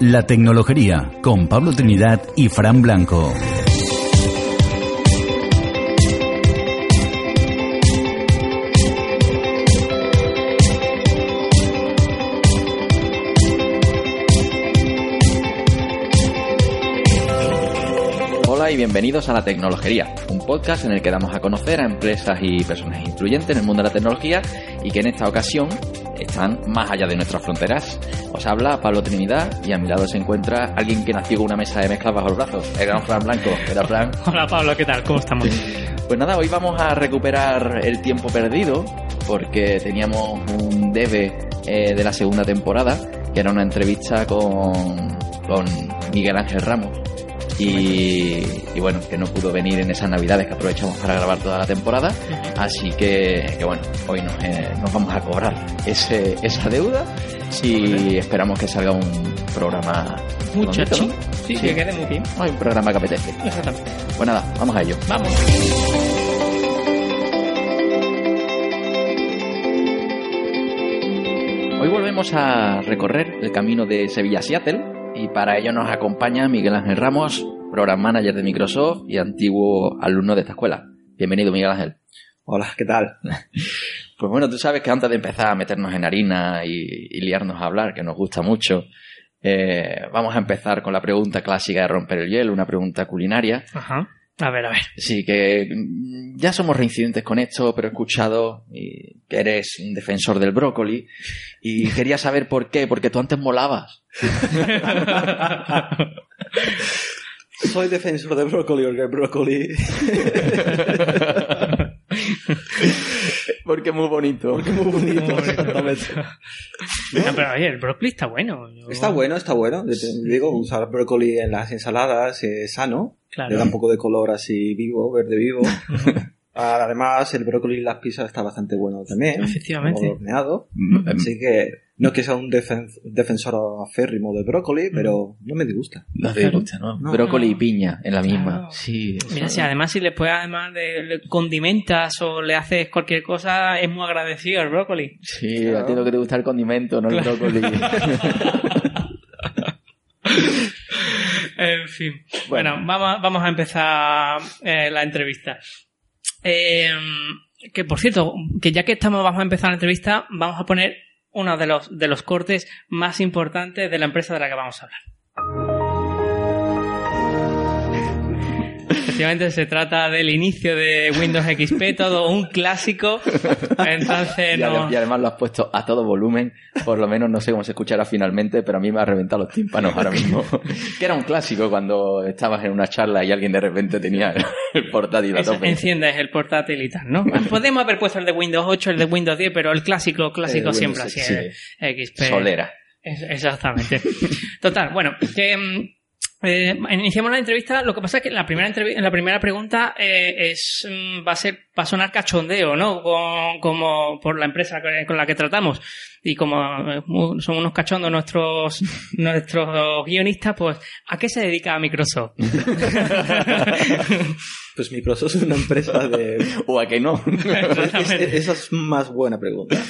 La Tecnología con Pablo Trinidad y Fran Blanco. Hola y bienvenidos a La Tecnología, un podcast en el que damos a conocer a empresas y personas influyentes en el mundo de la tecnología y que en esta ocasión están más allá de nuestras fronteras. Os habla Pablo Trinidad y a mi lado se encuentra alguien que nació con una mesa de mezclas bajo el brazo, el gran Fran Blanco. ¿Era Fran? Hola Pablo, ¿qué tal? ¿Cómo estamos? Pues nada, hoy vamos a recuperar el tiempo perdido porque teníamos un debe eh, de la segunda temporada, que era una entrevista con, con Miguel Ángel Ramos. Y, y bueno, que no pudo venir en esas navidades que aprovechamos para grabar toda la temporada. Así que, que bueno, hoy nos, eh, nos vamos a cobrar ese, esa deuda y esperamos que salga un programa Muchacho. bonito, ¿no? Sí, que quede muy bien. Ay, un programa que apetece. Exactamente. Pues nada, vamos a ello. Vamos. Hoy volvemos a recorrer el camino de Sevilla a Seattle y para ello nos acompaña Miguel Ángel Ramos, Program Manager de Microsoft y antiguo alumno de esta escuela. Bienvenido, Miguel Ángel. Hola, ¿qué tal? Pues bueno, tú sabes que antes de empezar a meternos en harina y, y liarnos a hablar, que nos gusta mucho, eh, vamos a empezar con la pregunta clásica de romper el hielo, una pregunta culinaria. Ajá. A ver, a ver. Sí, que mm, ya somos reincidentes con esto, pero he escuchado y que eres un defensor del brócoli y quería saber por qué, porque tú antes molabas. Soy defensor de brócoli porque el brócoli porque es muy bonito. es muy bonito. No, pero oye, el brócoli está bueno. Yo- Está bueno, está bueno. Digo, usar brócoli en las ensaladas es sano. Claro. Le da un poco de color así vivo, verde vivo. Además, el brócoli en las pizzas está bastante bueno también. Efectivamente. horneado. Mm, Así que no es que sea un defen- defensor aférrimo del brócoli, pero no me disgusta. No te gusta, ¿no? No. Brócoli y piña en la misma. Claro. Sí. Mira, si además si le puedes además de le condimentas o le haces cualquier cosa, es muy agradecido el brócoli. Sí, a ti lo que te gusta el condimento, no el brócoli. En fin. Bueno, vamos, vamos a empezar eh, la entrevista. Eh, que por cierto, que ya que estamos, vamos a empezar la entrevista, vamos a poner uno de los, de los cortes más importantes de la empresa de la que vamos a hablar. Efectivamente se trata del inicio de Windows XP, todo un clásico. Entonces no, y además lo has puesto a todo volumen, por lo menos no sé cómo se escuchará finalmente, pero a mí me ha reventado los tímpanos ahora mismo. que era un clásico cuando estabas en una charla y alguien de repente tenía el portátil a tope. enciendes el portátil y tal, ¿no? Podemos haber puesto el de Windows 8, el de Windows 10, pero el clásico, clásico El siempre así sí. XP. Solera. Exactamente. Total, bueno, que mm, eh, iniciamos la entrevista. Lo que pasa es que la primera la primera pregunta eh, es mm, va a ser va a sonar cachondeo, ¿no? Con- como por la empresa con la que tratamos y como eh, son unos cachondos nuestros nuestros guionistas, pues ¿a qué se dedica Microsoft? Pues Microsoft es una empresa de O a que no. Es- es- esa es más buena pregunta.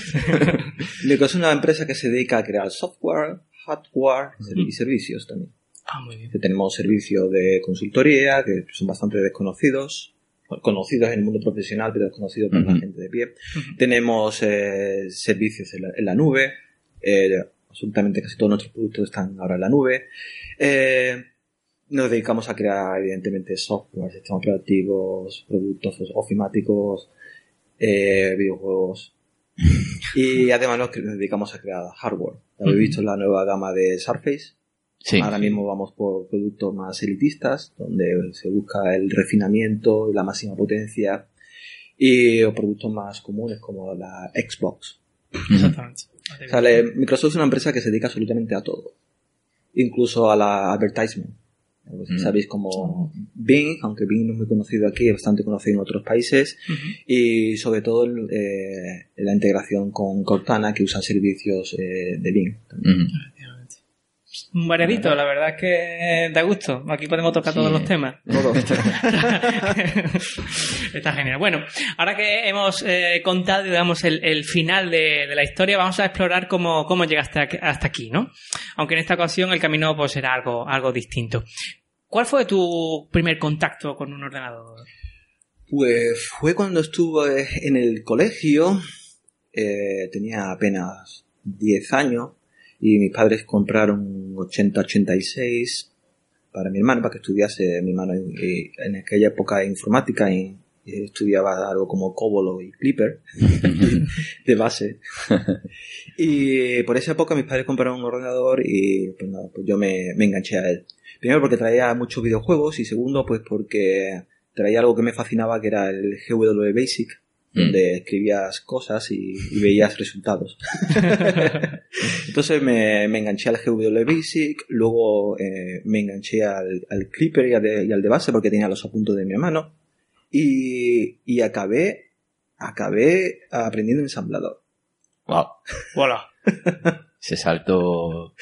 Microsoft es una empresa que se dedica a crear software, hardware y servicios también. Ah, muy bien. Que tenemos servicios de consultoría que son bastante desconocidos, conocidos en el mundo profesional pero desconocidos por la gente de pie. Tenemos eh, servicios en la, en la nube, eh, absolutamente casi todos nuestros productos están ahora en la nube. Eh, nos dedicamos a crear, evidentemente, software, sistemas operativos, productos ofimáticos, eh, videojuegos. Y además nos, nos dedicamos a crear hardware. Habéis visto la nueva gama de Surface. Sí. Ahora mismo vamos por productos más elitistas, donde se busca el refinamiento y la máxima potencia. Y o productos más comunes como la Xbox. Exactamente. O sea, le- Microsoft es una empresa que se dedica absolutamente a todo. Incluso a la advertisement. Pues. Sabéis como Bing, aunque Bing no es muy conocido aquí, es bastante conocido en otros países. Y sobre todo el, eh, la integración con Cortana, que usa servicios eh, de Bing. Ujú. Efectivamente. variadito, la verdad es que da gusto. Aquí podemos tocar Sí. todos los temas. Todos. Está genial. Bueno, ahora que hemos eh, contado, digamos, el, el final de, de la historia, vamos a explorar cómo, cómo llegaste hasta aquí, ¿no? Aunque en esta ocasión el camino pues será algo, algo distinto. ¿Cuál fue tu primer contacto con un ordenador? Pues fue cuando estuve en el colegio, eh, tenía apenas 10 años y mis padres compraron un 8086 para mi hermano, para que estudiase mi hermano en, en aquella época informática y, y estudiaba algo como Cobol y Clipper de base. Y por esa época mis padres compraron un ordenador y pues nada, pues yo me, me enganché a él. Primero porque traía muchos videojuegos y segundo pues porque traía algo que me fascinaba que era el GW Basic, donde escribías cosas y, y veías resultados. Entonces me, me enganché al GW Basic, luego eh, me enganché al, al Clipper y al, de, y al de base porque tenía los apuntos de mi hermano y, y acabé, acabé aprendiendo ensamblador. Wow. Hola. Se saltó.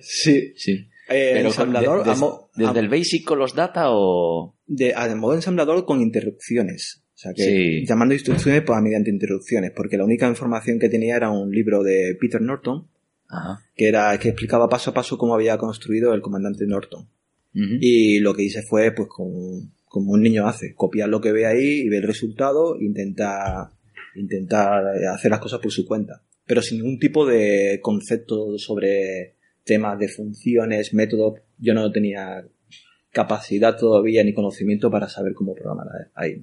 Sí. Sí. Eh, Pero ensamblador de- a mo- desde a- el basic con los data o. de, a modo ensamblador con interrupciones. O sea que Sí. llamando instrucciones pues, mediante interrupciones, porque la única información que tenía era un libro de Peter Norton, Ajá. que era que explicaba paso a paso cómo había construido el comandante Norton. Y lo que hice fue, pues, como, como un niño hace, copiar lo que ve ahí y ver el resultado, intentar, intentar hacer las cosas por su cuenta. Pero sin ningún tipo de concepto sobre temas de funciones, métodos. Yo no tenía capacidad todavía ni conocimiento para saber cómo programar ahí.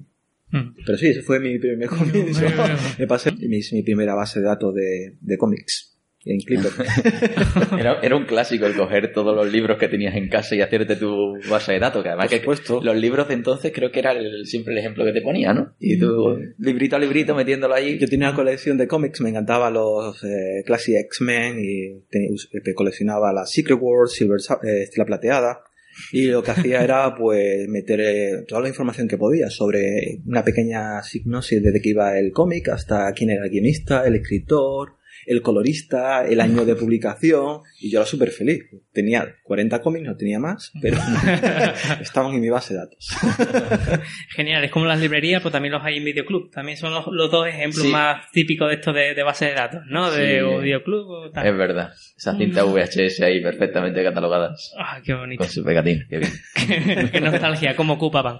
Mm. Pero sí, ese fue mi primer bien. Me pasé mi, mi primera base de datos de, de cómics en Clipper. Era, era un clásico el coger todos los libros que tenías en casa y hacerte tu base de datos, que además que los libros de entonces creo que era el- siempre el ejemplo que te ponía, ¿no? Y tú, librito a librito, metiéndolo ahí. Yo tenía una colección de cómics, me encantaban los eh, Classic X-Men y eh, coleccionaba la Secret Wars, Silver eh, Estela Plateada. Y lo que hacía era pues meter eh, toda la información que podía sobre una pequeña signosis desde que iba el cómic hasta quién era el guionista, el escritor, el colorista, el año de publicación. Y yo era súper feliz. Tenía 40 cómics, no tenía más, pero estaban en mi base de datos. Genial, es como las librerías, pues también los hay en Videoclub. También son los, los dos ejemplos Sí. más típicos de esto de, de base de datos, ¿no? De Sí. o Videoclub o tal. Es verdad. Esas cintas VHS ahí perfectamente catalogadas. Ah, qué bonito. Con su pegatín. Qué bien. Qué nostalgia, cómo ocupaban.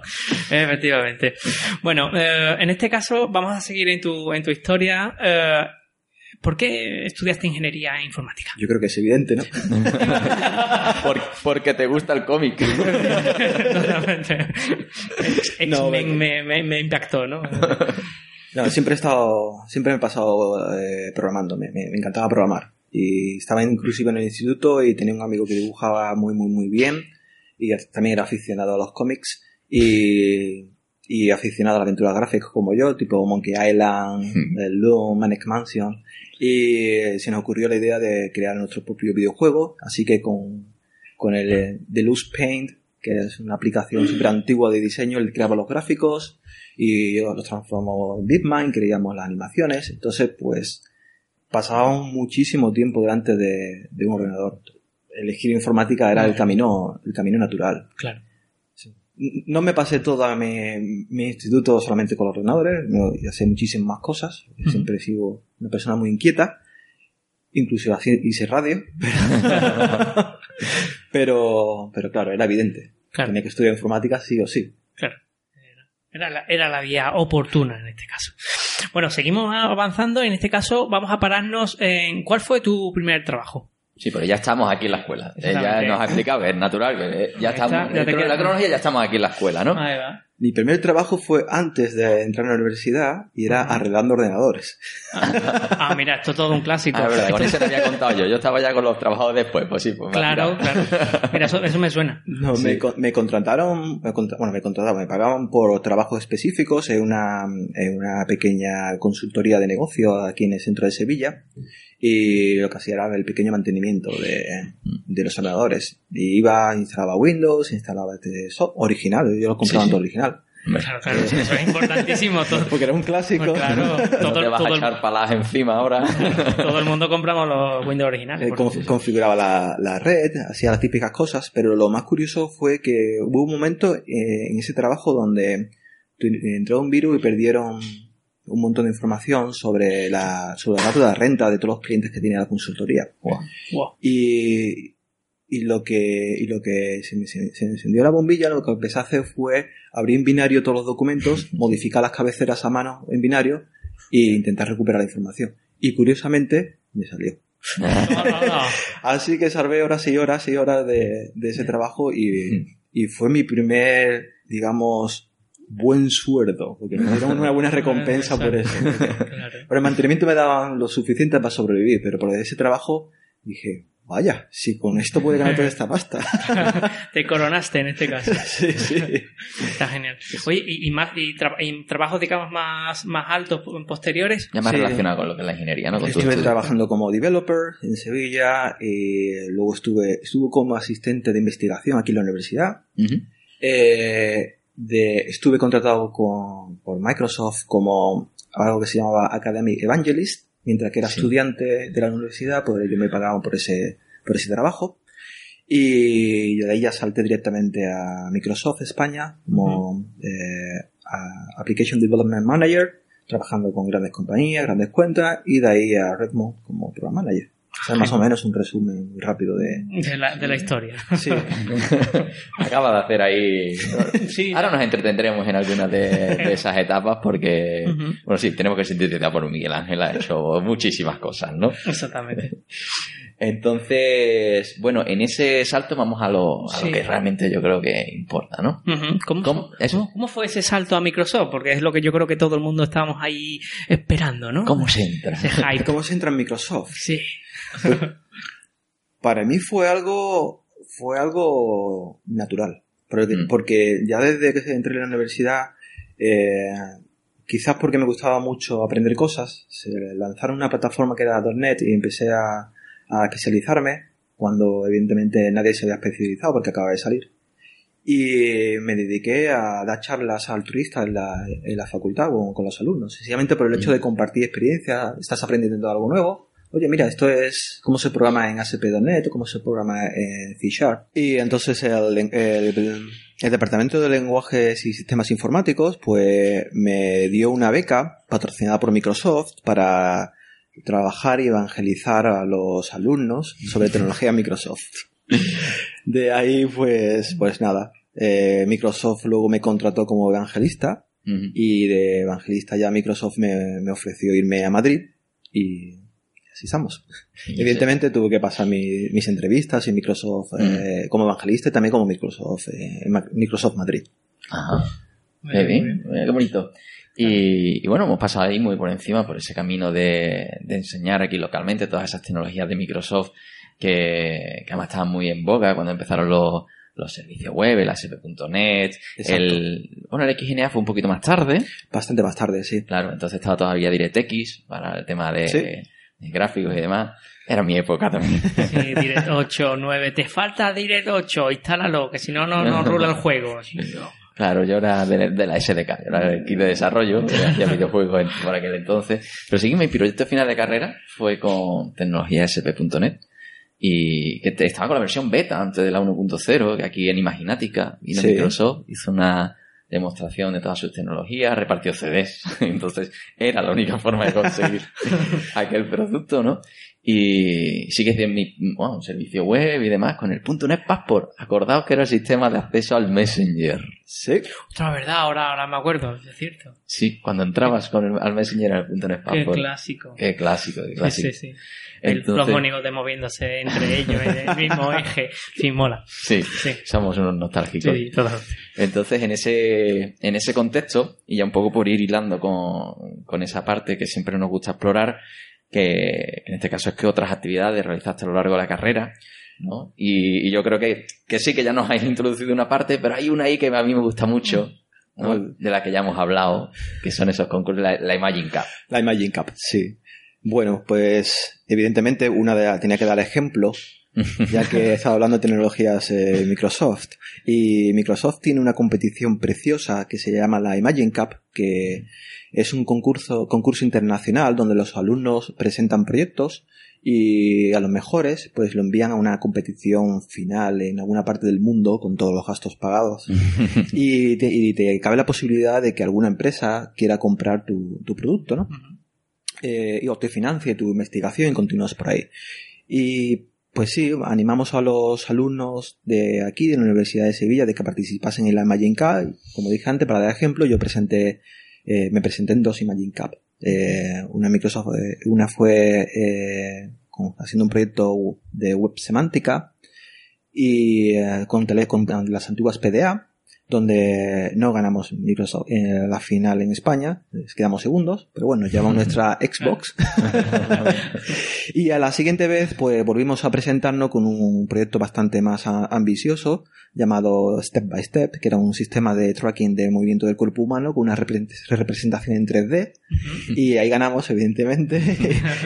Efectivamente. Bueno, eh, en este caso vamos a seguir en tu, en tu historia. Eh, ¿Por qué estudiaste ingeniería informática? Yo creo que es evidente, ¿no? Por- porque te gusta el cómic. Totalmente. X-Men No, me, me, me impactó, ¿no? No, siempre he estado, siempre me he pasado eh, programando, me, me- me encantaba programar. Y estaba inclusive en el instituto y tenía un amigo que dibujaba muy, muy, muy bien. Y también era aficionado a los cómics y, y aficionado a la aventura gráfica como yo, tipo Monkey Island, el Loom, Manic Mansion. Y se nos ocurrió la idea de crear nuestro propio videojuego, así que con, con el eh, Deluxe Paint, que es una aplicación súper antigua de diseño, él creaba los gráficos y yo los transformamos en Bitmine, creíamos las animaciones, entonces pues pasábamos muchísimo tiempo delante de, de un ordenador. Elegir informática era el camino, el camino natural. Claro. No me pasé todo mi, mi instituto solamente con los ordenadores, no, hacía muchísimas más cosas. Ujú. Siempre he sido una persona muy inquieta. Incluso hice radio. pero, pero claro, era evidente. Claro. Tenía que estudiar informática sí o sí. Claro. Era la, era la vía oportuna en este caso. Bueno, seguimos avanzando. En este caso, vamos a pararnos en cuál fue tu primer trabajo. Sí, pero ya estamos aquí en la escuela. Eh, ya Exactamente. nos ha explicado que es natural, que eh, ya Ahí está, estamos. ya te la cronología ya estamos aquí en la escuela, ¿no? Ahí va. Mi primer trabajo fue antes de entrar a la universidad y era arreglando ordenadores. Ah, mira, esto es todo un clásico. Ah, verdad, con eso te había contado yo. Yo estaba ya con los trabajos después, pues sí, pues Claro, claro. Mira, eso, eso me suena. No, Sí. me, con- me contrataron, me contra- bueno, me contrataban, me pagaban por trabajos específicos en una, en una pequeña consultoría de negocio aquí en el centro de Sevilla y lo que hacía era el pequeño mantenimiento de, de los ordenadores. Y iba, instalaba Windows, instalaba este software original, yo lo compraba Sí, sí. todo original. Claro, claro, eso es importantísimo. Todo, Porque era un clásico. Pues claro, No todo, te vas todo a el, echar palas encima ahora. todo el mundo compramos los Windows originales. Eh, conf- configuraba la, la red, hacía las típicas cosas, pero lo más curioso fue que hubo un momento eh, en ese trabajo donde tu- entró un virus y perdieron un montón de información sobre la sobre dato de la renta de todos los clientes que tiene la consultoría. Wow. Y, y lo que, y lo que se me, se- se me encendió la bombilla, lo que empecé a hacer fue abrir en binario todos los documentos, modificar las cabeceras a mano en binario e intentar recuperar la información. Y curiosamente, me salió. Así que salvé horas y horas y horas de, de ese trabajo y, y fue mi primer, digamos, buen sueldo, porque me dieron una buena recompensa por eso. Claro. Por el mantenimiento me daban lo suficiente para sobrevivir, pero por ese trabajo dije, vaya, si con esto puede ganar toda esta pasta. Te coronaste en este caso. sí, sí. Está genial. Oye, ¿y, y más, y, tra- y trabajos, digamos, más, más altos posteriores? Ya más Sí. relacionado con lo que es la ingeniería, ¿no? Con Estuve trabajando como developer en Sevilla, y luego estuve, estuve como asistente de investigación aquí en la universidad. Eh, de, estuve contratado con, por Microsoft como algo que se llamaba Academy Evangelist, mientras que era Sí. estudiante de la universidad, pues ellos me pagaban por ese, por ese trabajo. Y yo de ahí ya salté directamente a Microsoft España como eh, a Application Development Manager, trabajando con grandes compañías, grandes cuentas, y de ahí a Redmond como Program Manager. O sea, más o menos un resumen muy rápido de... De la, de la historia. Sí, Acaba de hacer ahí. Sí. Ahora nos entretendremos en algunas de, de esas etapas porque, bueno, sí, tenemos que sintetizar por Miguel Ángel ha hecho muchísimas cosas, ¿no? Exactamente. Entonces, bueno, en ese salto vamos a lo, a lo que realmente yo creo que importa, ¿no? ¿Cómo, ¿Cómo? Eso. cómo- cómo fue ese salto a Microsoft? Porque es lo que yo creo que todo el mundo estábamos ahí esperando, ¿no? ¿Cómo se entra? Ese hype. ¿Cómo se entra en Microsoft? Sí. Para mí fue algo, fue algo natural. Porque, Mm. porque ya desde que entré en la universidad, eh, quizás porque me gustaba mucho aprender cosas, se lanzaron una plataforma que era .NET y empecé a, a especializarme cuando evidentemente nadie se había especializado porque acaba de salir. Y me dediqué a dar charlas altruistas en la, en la facultad con, con los alumnos, sencillamente por el hecho de compartir experiencia, estás aprendiendo algo nuevo. Oye, mira, esto es cómo se programa en ASP.NET, cómo se programa en C Sharp. Y entonces el, el, el Departamento de Lenguajes y Sistemas Informáticos pues me dio una beca patrocinada por Microsoft para trabajar y evangelizar a los alumnos sobre tecnología Microsoft. De ahí, pues, pues nada. Eh, Microsoft luego me contrató como evangelista y de evangelista ya Microsoft me, me ofreció irme a Madrid y así estamos. Evidentemente tuve que pasar mi- mis entrevistas en Microsoft eh, como evangelista y también como Microsoft, eh, Microsoft Madrid. Ajá. Qué bien, qué bonito. Y, y bueno, hemos pasado ahí muy por encima por ese camino de, de enseñar aquí localmente todas esas tecnologías de Microsoft que, que además estaban muy en boga cuando empezaron los, los servicios web, el ASP.NET, el, bueno, el XGNA fue un poquito más tarde, Bastante más tarde, sí. claro, entonces estaba todavía DirectX para el tema de, Sí. Gráficos y demás. Era mi época también. Sí, Direct 8, 9. Te falta Direct 8, instálalo, que si no, no, no rula el juego. Sí, no. Claro, yo era de, de la SDK, yo era del kit de desarrollo, hacía videojuegos por aquel entonces. Pero sí que mi proyecto final de carrera fue con tecnología SP.NET y que te- estaba con la versión beta antes de la 1.0, que aquí en Imaginática vino Sí. Microsoft, hizo una demostración de todas sus tecnologías, repartió CDs, entonces era la única forma de conseguir aquel producto, ¿no? Y sí que es mi bueno, un servicio web y demás con el .NET Passport. Acordaos que era el sistema de acceso al Messenger. Sí. Ostras, verdad, ahora, ahora me acuerdo, es cierto. Sí, cuando entrabas con el, al Messenger al .NET Qué Passport. clásico. Qué clásico, qué Sí, clásico. sí, sí. El- Entonces- los monigotes moviéndose entre ellos en el mismo eje. Sí, mola. Sí, Sí. somos unos nostálgicos. Sí, todo. Entonces, en ese, en ese contexto, y ya un poco por ir hilando con, con esa parte que siempre nos gusta explorar, que en este caso es que otras actividades realizaste a lo largo de la carrera, ¿no? Y, y yo creo que, que sí que ya nos habéis introducido una parte, pero hay una ahí que a mí me gusta mucho, ¿no? de la que ya hemos hablado, que son esos concursos, la, la Imagine Cup. La Imagine Cup, sí. Bueno, pues evidentemente una de tenía que dar ejemplo ya que he estado hablando de tecnologías eh, Microsoft. Y Microsoft tiene una competición preciosa que se llama la Imagine Cup, que es un concurso, concurso internacional donde los alumnos presentan proyectos y a los mejores pues lo envían a una competición final en alguna parte del mundo con todos los gastos pagados y, te, y te cabe la posibilidad de que alguna empresa quiera comprar tu, tu producto, ¿no? Eh, o te financie tu investigación y continúas por ahí. Y pues sí, animamos a los alumnos de aquí, de la Universidad de Sevilla, de que participasen en la Imagine Cup. Como dije antes, para dar ejemplo, yo presenté, eh, me presenté en dos Imagine Cup. Eh, una Microsoft, eh, una fue haciendo un proyecto de web semántica y con, tele, con las antiguas PDA, donde no ganamos Microsoft eh, la final en España, quedamos segundos, pero bueno, llevamos nuestra Xbox. y a la siguiente vez, pues volvimos a presentarnos con un proyecto bastante más ambicioso llamado Step by Step, que era un sistema de tracking de movimiento del cuerpo humano con una repre- representación en 3D. Y ahí ganamos, evidentemente.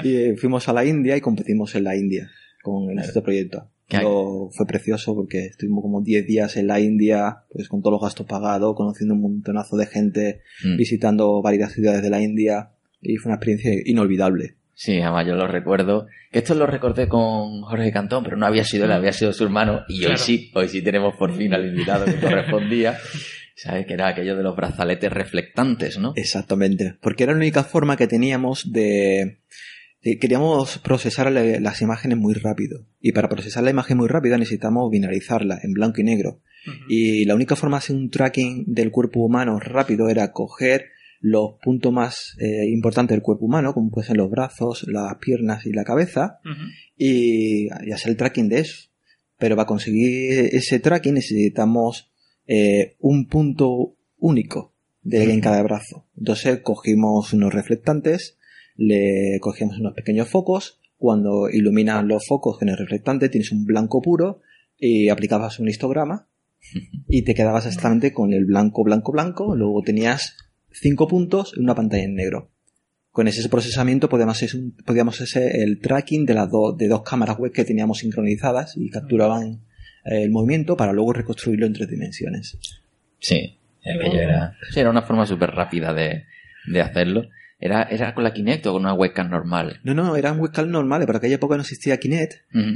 y eh, fuimos a la India y competimos en la India con este proyecto. Pero fue precioso porque estuvimos como 10 días en la India, pues con todos los gastos pagados, conociendo un montonazo de gente, Mm. visitando varias ciudades de la India. Y fue una experiencia inolvidable. Sí, además yo lo recuerdo. Que esto lo recordé con Jorge Cantón, pero no había sido él, había sido su hermano. Y hoy Claro. sí, hoy sí tenemos por fin al invitado que correspondía. ¿Sabes? Que era aquello de los brazaletes reflectantes, ¿no? Exactamente. Porque era la única forma que teníamos de... de- queríamos procesar la- las imágenes muy rápido. Y para procesar la imagen muy rápido necesitamos binarizarla en blanco y negro. Y la única forma de hacer un tracking del cuerpo humano rápido era coger los puntos más eh, importantes del cuerpo humano, como pueden ser los brazos, las piernas y la cabeza, y hacer el tracking de eso. Pero para conseguir ese tracking necesitamos eh, un punto único de en cada brazo. Entonces cogimos unos reflectantes, le cogíamos unos pequeños focos, cuando iluminan los focos con el reflectante tienes un blanco puro y aplicabas un histograma y te quedabas exactamente con el blanco, blanco, blanco, luego tenías cinco puntos en una pantalla en negro. Con ese procesamiento podíamos hacer, un- podíamos hacer el tracking de las dos, de dos cámaras web que teníamos sincronizadas y capturaban eh, el movimiento para luego reconstruirlo en tres dimensiones. Sí, aquello era, sí, era una forma súper rápida de, de hacerlo. Era, era con la Kinect o con una webcam normal. No, no, eran webcams normales, pero aquella época no existía Kinect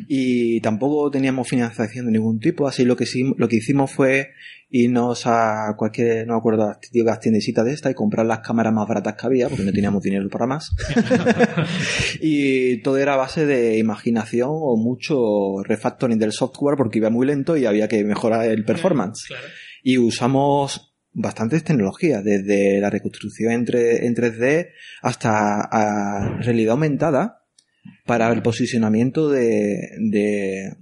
y tampoco teníamos financiación de ningún tipo, así lo que sí, lo que hicimos fue irnos a cualquier, no me acuerdo, a típicas tiendecitas de esta y comprar las cámaras más baratas que había, porque no teníamos dinero para más. y todo era a base de imaginación o mucho refactoring del software porque iba muy lento y había que mejorar el performance. Claro. Y usamos bastantes tecnologías, desde la reconstrucción en, tre- en 3D hasta a realidad aumentada para el posicionamiento de, de,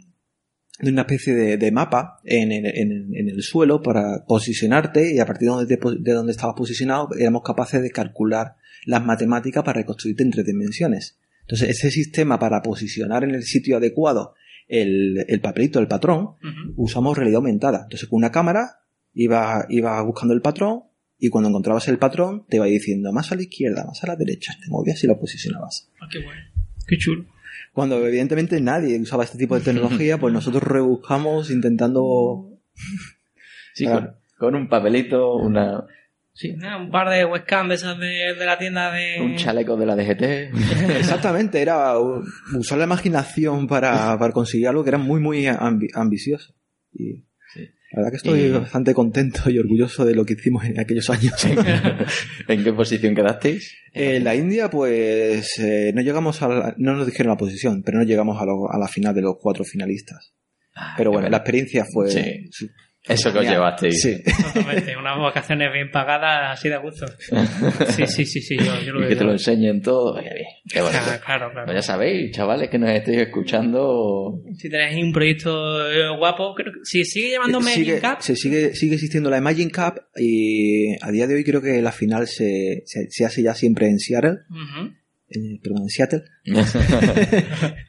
de una especie de, de mapa en, el- en- en el suelo para posicionarte y a partir de donde, te de donde estabas posicionado éramos capaces de calcular las matemáticas para reconstruirte en tres dimensiones. Entonces ese sistema para posicionar en el sitio adecuado el, el papelito, el patrón, usamos realidad aumentada. Entonces, con una cámara iba, iba buscando el patrón y cuando encontrabas el patrón te iba diciendo más a la izquierda, más a la derecha, te movías y lo posicionabas. Ah, qué bueno. Qué chulo. Cuando evidentemente nadie usaba este tipo de tecnología, pues nosotros rebuscamos intentando... Sí, Claro. con, con un papelito, una, sí, Un par de webcams de esas de, de la tienda de... un chaleco de la DGT. Exactamente, era usar la imaginación para, para conseguir algo que era muy, muy ambi- ambicioso. Y. la verdad que estoy Y- bastante contento y orgulloso de lo que hicimos en aquellos años. ¿En qué posición quedasteis? En la India, pues eh, no llegamos a la- no nos dijeron la posición, pero no llegamos a, lo- a la final de los cuatro finalistas. Pero bueno, la experiencia fue Sí. Eso que os llevasteis. Sí. Totalmente, unas vacaciones bien pagadas, así de gusto. Sí, sí, sí, sí, yo, yo lo Y que te lo enseñen todo. Qué bien, qué bonito. Ah, claro, claro. Pues ya sabéis, chavales, que nos estéis escuchando. Si tenéis un proyecto eh, guapo, creo que si sigue llamándome sigue, Cap, se sigue, sigue existiendo la Imagine Cup y a día de hoy creo que la final se, se, se hace ya siempre en Seattle, eh, perdón, en Seattle.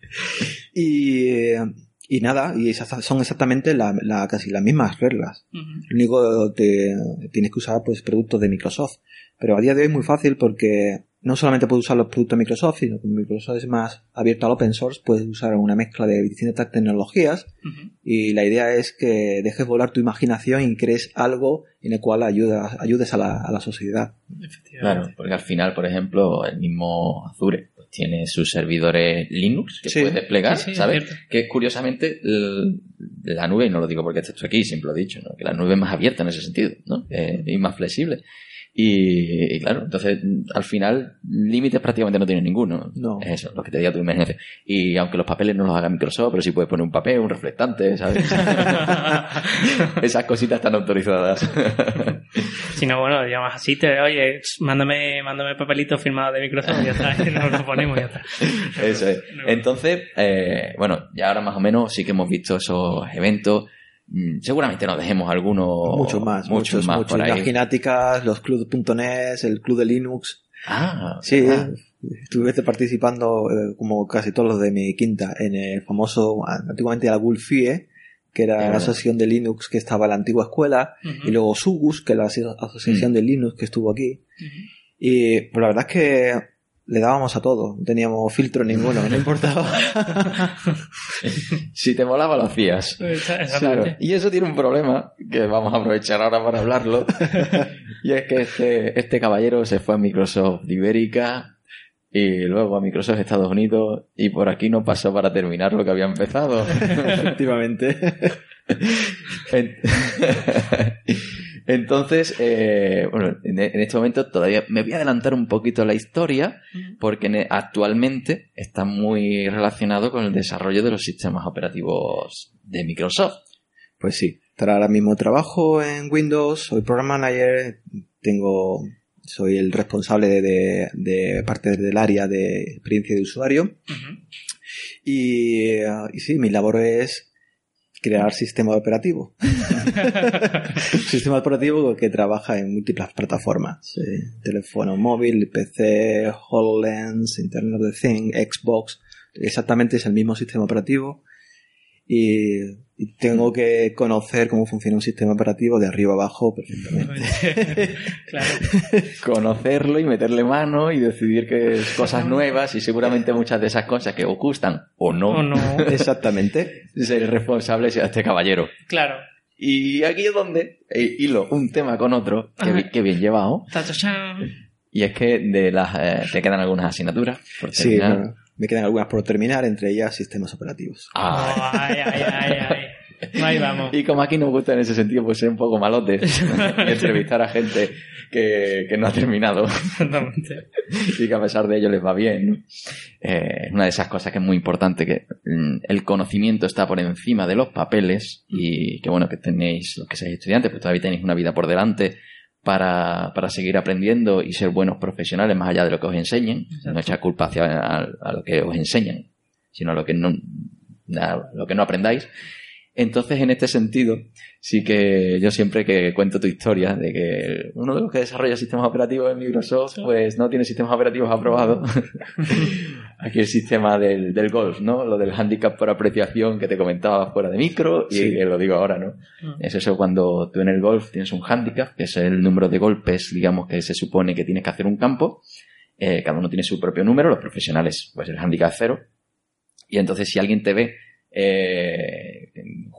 Y, eh, y nada, y esas son exactamente la, la- casi las mismas reglas. Ujú. Lo único te tienes que usar pues productos de Microsoft. Pero a día de hoy es muy fácil porque no solamente puedes usar los productos de Microsoft, sino que Microsoft es más abierto al open source, puedes usar una mezcla de distintas tecnologías y la idea es que dejes volar tu imaginación y crees algo en el cual ayudas, ayudes a la, a la sociedad. Efectivamente. Claro, porque al final, por ejemplo, el mismo Azure tiene sus servidores Linux que Sí. puede desplegar, Sí, sí, es ¿sabes? Que curiosamente la nube, y no lo digo porque estés tú aquí, siempre lo he dicho, ¿no? que la nube es más abierta en ese sentido, ¿no? Eh, y más flexible. Y, y claro, entonces al final límites prácticamente no tiene ninguno. No. Es eso, lo que te diga tu imaginación. Y aunque los papeles no los haga Microsoft, pero sí puedes poner un papel, un reflectante, ¿sabes? Esas cositas están autorizadas. Si no, bueno, llamas así, te, oye, mándame, mándame papelito firmado de Microsoft y ya está, y nos lo ponemos y ya está. Eso es. Entonces, eh, bueno, ya ahora más o menos sí que hemos visto esos eventos. Mm, Seguramente nos dejemos algunos. muchos más, muchos, muchos, más muchos. por ahí. Imagináticas, los clubs.net, el club de Linux. Ah, Sí, ah, estuve participando, eh, como casi todos los de mi quinta, en el famoso, antiguamente la Gulfie, que era la asociación de Linux que estaba en la antigua escuela, y luego Sugus, que es la aso- asociación Mm. de Linux que estuvo aquí. Y pues, la verdad es que le dábamos a todo, no teníamos filtro ninguno, no importaba. Si te molaba, lo hacías. Exa- Exactamente. Claro. Y eso tiene un problema que vamos a aprovechar ahora para hablarlo. y es que este, este caballero se fue a Microsoft de Ibérica y luego a Microsoft Estados Unidos y por aquí no pasó para terminar lo que había empezado. Efectivamente. En- Entonces, eh, bueno, en, en este momento todavía me voy a adelantar un poquito la historia porque ne- actualmente está muy relacionado con el desarrollo de los sistemas operativos de Microsoft. Pues sí, ahora mismo trabajo en Windows, soy Program Manager, tengo, soy el responsable de, de- de parte del área de experiencia de usuario. Y, eh, y sí, mi labor es crear sistema operativo. sistema operativo que trabaja en múltiples plataformas. eh, teléfono móvil, PC, HoloLens, Internet of Things, Xbox. Exactamente es el mismo sistema operativo. Y, y tengo que conocer cómo funciona un sistema operativo de arriba abajo perfectamente. claro. Conocerlo y meterle mano y decidir que cosas nuevas y seguramente muchas de esas cosas que os gustan o no, O no. Exactamente. ser responsable sea este caballero. Claro. Y aquí es donde eh, hilo un tema con otro, que, bien llevado, y es que de las eh, te quedan algunas asignaturas por Sí, terminar. Me quedan algunas por terminar, entre ellas sistemas operativos. Ah. Oh, ay, ay, ay, ay. Ahí vamos. Y como aquí nos gusta en ese sentido, pues ser un poco malotes entrevistar a gente que, que no ha terminado Exactamente. y que a pesar de ello les va bien. ¿no? Eh, es una de esas cosas que es muy importante, que mm, el conocimiento está por encima de los papeles y que bueno que tenéis, los que seáis estudiantes, pues todavía tenéis una vida por delante para, para seguir aprendiendo y ser buenos profesionales más allá de lo que os enseñen. No echar culpa hacia a, a lo que os enseñan, sino a lo que no, a lo que no aprendáis. Entonces, en este sentido, sí que yo siempre que cuento tu historia de que uno de los que desarrolla sistemas operativos en Microsoft, pues no tiene sistemas operativos aprobados. Aquí el sistema del, del golf, ¿no? Lo del handicap por apreciación que te comentaba fuera de micro y Sí. que lo digo ahora, ¿no? Mm. Es eso cuando tú en el golf tienes un handicap, que es el número de golpes, digamos, que se supone que tienes que hacer un campo. Eh, cada uno tiene su propio número, los profesionales, pues el handicap cero. Y entonces si alguien te ve eh,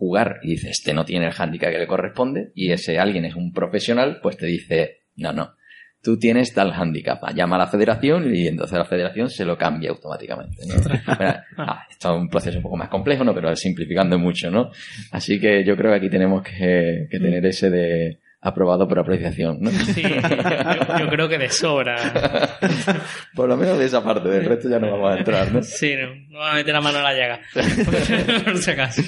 jugar y dice, este no tiene el handicap que le corresponde, y ese alguien es un profesional, pues te dice, no, no, tú tienes tal handicap. Llama a la federación y entonces la federación se lo cambia automáticamente. ¿no? Bueno, ah, esto es un proceso un poco más complejo, ¿no? Pero simplificando mucho, ¿no? Así que yo creo que aquí tenemos que, que tener ese de aprobado por apreciación, ¿no? Sí, yo, yo creo que de sobra. Por lo menos de esa parte, del resto ya no vamos a entrar, ¿no? Sí, no, no va a meter la mano en la llaga. Por si acaso.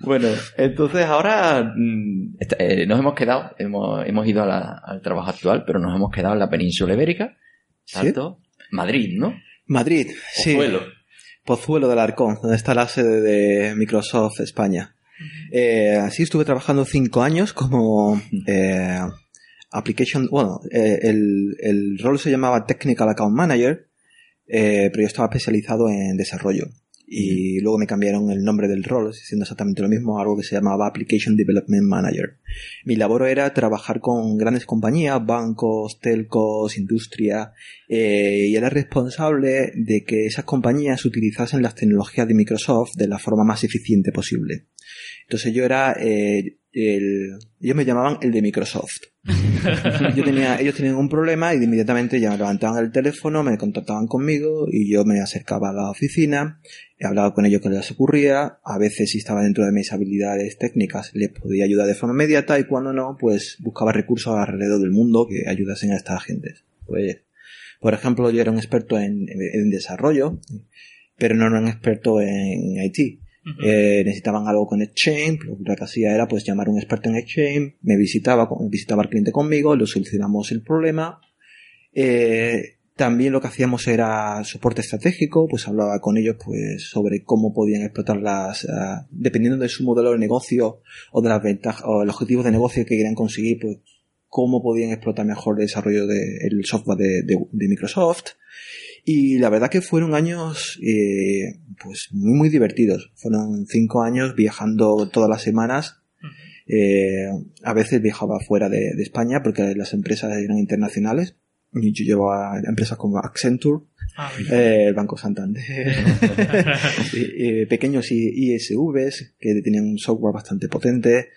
Bueno, entonces ahora mm, eh, nos hemos quedado, hemos, hemos ido a la- al trabajo actual, pero nos hemos quedado en la península ibérica, Salto, Madrid, ¿no? Madrid, sí. Pozuelo. Pozuelo del Arcón, donde está la sede de Microsoft España. Eh, así estuve trabajando cinco años como eh, application, bueno, eh, el, el rol se llamaba Technical Account Manager, eh, pero yo estaba especializado en desarrollo. y luego me cambiaron el nombre del rol, siendo exactamente lo mismo, algo que se llamaba Application Development Manager. Mi labor era trabajar con grandes compañías, bancos, telcos, industria, eh, y era responsable de que esas compañías utilizasen las tecnologías de Microsoft de la forma más eficiente posible. Entonces yo era eh, el, ellos me llamaban el de Microsoft. yo tenía, ellos tenían un problema y inmediatamente ya me levantaban el teléfono, me contactaban conmigo y yo me acercaba a la oficina, hablaba con ellos qué les ocurría, a veces si estaba dentro de mis habilidades técnicas les podía ayudar de forma inmediata y cuando no, pues buscaba recursos alrededor del mundo que ayudasen a estas agentes. Pues, por ejemplo, yo era un experto en, en desarrollo, pero no era un experto en IT eh, necesitaban algo con Exchange, lo que hacía era pues llamar a un experto en Exchange, me visitaba, visitaba al cliente conmigo, lo solucionamos el problema. Eh, también lo que hacíamos era soporte estratégico, pues hablaba con ellos pues sobre cómo podían explotar las, uh, dependiendo de su modelo de negocio o de las ventajas o los objetivos de negocio que querían conseguir, pues cómo podían explotar mejor el desarrollo del software de Microsoft. Y la verdad que fueron años eh, pues muy muy divertidos. Fueron cinco años viajando todas las semanas. Eh, a veces viajaba fuera de, de, España porque las empresas eran internacionales. Yo llevaba empresas como Accenture, ah, eh, el Banco Santander, pequeños ISVs que tenían un software bastante potente.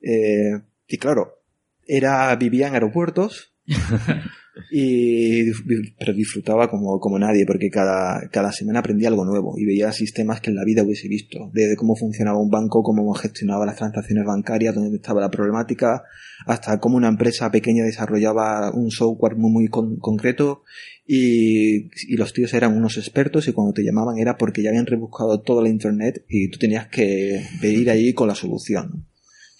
Eh, y claro, era, vivía en aeropuertos y pero disfrutaba como, como nadie porque cada, cada semana aprendía algo nuevo y veía sistemas que en la vida hubiese visto desde cómo funcionaba un banco cómo gestionaba las transacciones bancarias dónde estaba la problemática hasta cómo una empresa pequeña desarrollaba un software muy muy con, concreto y, y los tíos eran unos expertos y cuando te llamaban era porque ya habían rebuscado toda la internet y tú tenías que venir ahí con la solución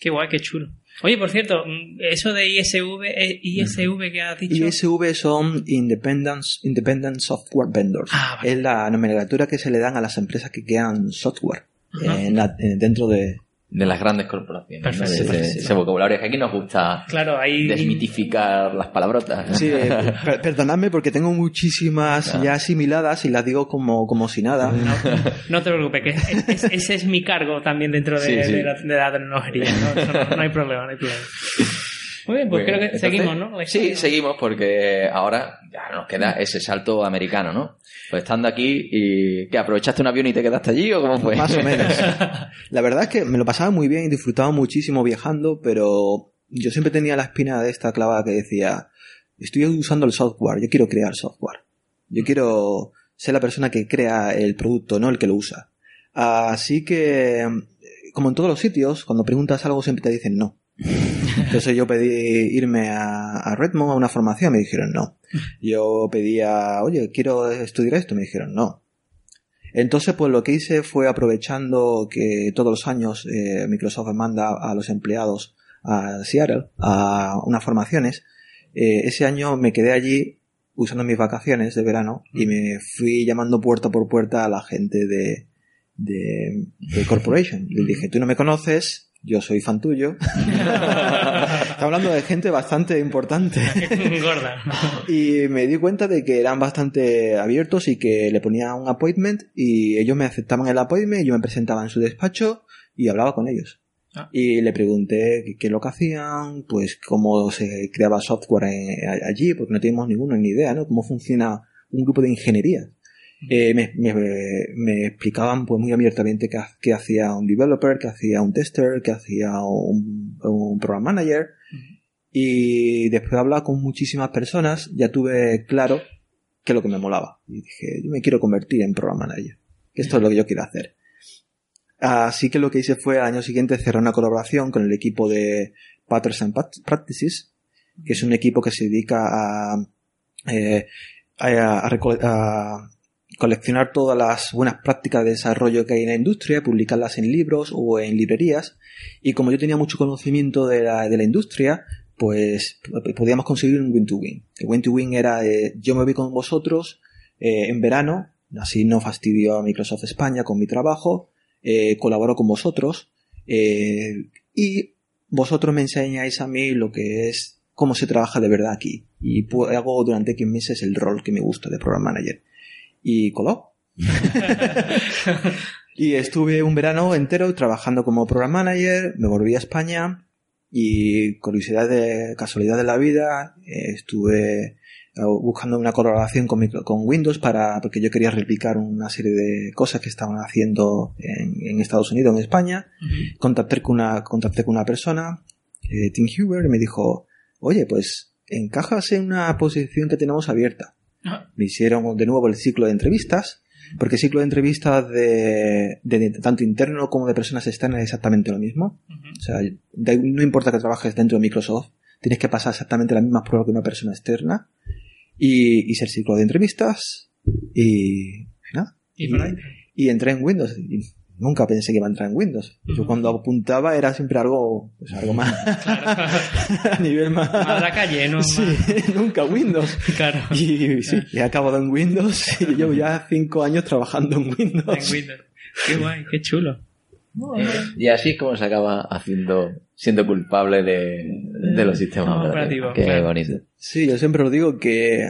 qué guay qué chulo Oye, por cierto, eso de ISV, eh, ISV que has dicho. ISV son Independent, Independent Software Vendors. Ah, Es la nomenclatura que se le dan a las empresas que crean software en la, dentro de, de las grandes corporaciones. Perfecto, ese, ese, vocabulario que aquí nos gusta claro, ahí... desmitificar las palabrotas. Sí, eh, per perdonadme porque tengo muchísimas claro. ya asimiladas y las digo como, como si nada. No, no te preocupes, que es, es, ese es mi cargo también dentro de, sí, sí. de, la, de la, tecnología. ¿no? No, no, hay problema, no hay problema. Muy bien, pues Muy creo que entonces, seguimos, ¿no? Sí, seguimos porque ahora ya nos queda ese salto americano, ¿no? Pues estando aquí y ¿qué? ¿Aprovechaste un avión y te quedaste allí o cómo fue? Más o menos. La verdad es que me lo pasaba muy bien y disfrutaba muchísimo viajando, pero yo siempre tenía la espina de esta clavada que decía, estoy usando el software, yo quiero crear software. Yo quiero ser la persona que crea el producto, no el que lo usa. Así que, como en todos los sitios, cuando preguntas algo siempre te dicen no. Entonces yo pedí irme a, a Redmond a una formación, me dijeron no. Yo pedía, oye, quiero estudiar esto, me dijeron no. Entonces, pues lo que hice fue aprovechando que todos los años eh, Microsoft manda a los empleados a Seattle a unas formaciones. Eh, ese año me quedé allí usando mis vacaciones de verano y me fui llamando puerta por puerta a la gente de, de, de Corporation. Le dije, tú no me conoces, yo soy fan tuyo. Está hablando de gente bastante importante. Gorda. y me di cuenta de que eran bastante abiertos y que le ponía un appointment y ellos me aceptaban el appointment, yo me presentaba en su despacho y hablaba con ellos. Ah. Y le pregunté qué es lo que hacían, pues cómo se creaba software allí, porque no teníamos ninguna ni idea, ¿no? Cómo funciona un grupo de ingeniería eh, me, me, me, explicaban pues muy abiertamente qué, qué, hacía un developer, qué hacía un tester, qué hacía un, un program manager. Uh -huh. Y después de hablar con muchísimas personas, ya tuve claro qué es lo que me molaba. Y dije, yo me quiero convertir en program manager. Que esto es lo que yo quiero hacer. Así que lo que hice fue al año siguiente cerrar una colaboración con el equipo de Patterns and Practices, que es un equipo que se dedica a, eh, a, a, a coleccionar todas las buenas prácticas de desarrollo que hay en la industria, publicarlas en libros o en librerías. Y como yo tenía mucho conocimiento de la, de la industria, pues podíamos conseguir un win-to-win. El win-to-win era eh, yo me voy con vosotros eh, en verano, así no fastidio a Microsoft España con mi trabajo, eh, colaboro con vosotros eh, y vosotros me enseñáis a mí lo que es cómo se trabaja de verdad aquí. Y hago durante 15 meses el rol que me gusta de Program Manager y coló. y estuve un verano entero trabajando como program manager, me volví a España y curiosidad de casualidad de la vida, eh, estuve buscando una colaboración con, con, Windows para porque yo quería replicar una serie de cosas que estaban haciendo en, Estados Unidos, en España. contacté, con una, contacté con una persona, eh, Tim Huber, y me dijo, oye, pues encajas en una posición que tenemos abierta. Me hicieron de nuevo el ciclo de entrevistas, porque el ciclo de entrevistas de, tanto interno como de personas externas es exactamente lo mismo. O sea, no importa que trabajes dentro de Microsoft, tienes que pasar exactamente la misma prueba que una persona externa y hice el ciclo de entrevistas y nada. Y, entré en Windows. Y nunca pensé que iba a entrar en Windows. Yo cuando apuntaba era siempre algo, pues algo más. a nivel más. A la calle, ¿no? Sí, nunca Windows. Claro. Y sí, he acabado en Windows y llevo ya cinco años trabajando en Windows. En Windows. Qué guay, qué chulo. Y así es como se acaba haciendo, siendo culpable de, los sistemas operativos. Qué bonito. Sí, yo siempre lo digo que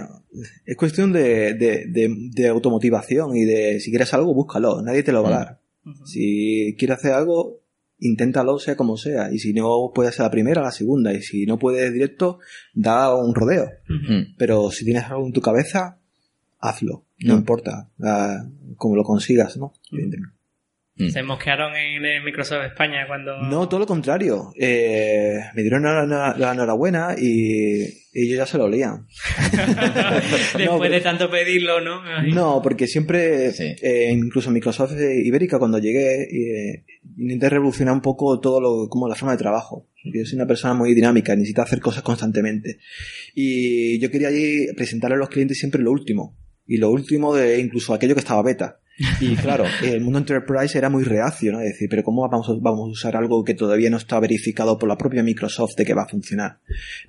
es cuestión de, de, automotivación y de si quieres algo, búscalo, nadie te lo va a dar. Si quieres hacer algo, inténtalo sea como sea. Y si no puedes ser la primera, la segunda. Y si no puedes directo, da un rodeo. Pero si tienes algo en tu cabeza, hazlo. No, importa cómo lo consigas, ¿no? Evidentemente. Mm. Se mosquearon en Microsoft España cuando... No, todo lo contrario. Eh, me dieron la, enhorabuena y ellos ya se lo leían. Después de tanto pedirlo, ¿no? No, porque siempre, eh, incluso Microsoft Ibérica, cuando llegué, eh, intenté revolucionar un poco todo lo, como la forma de trabajo. Yo soy una persona muy dinámica, necesito hacer cosas constantemente. Y yo quería allí presentarle a los clientes siempre lo último. Y lo último de incluso aquello que estaba beta. Y claro, el mundo enterprise era muy reacio, ¿no? Es decir, pero ¿cómo vamos a, vamos a usar algo que todavía no está verificado por la propia Microsoft de que va a funcionar?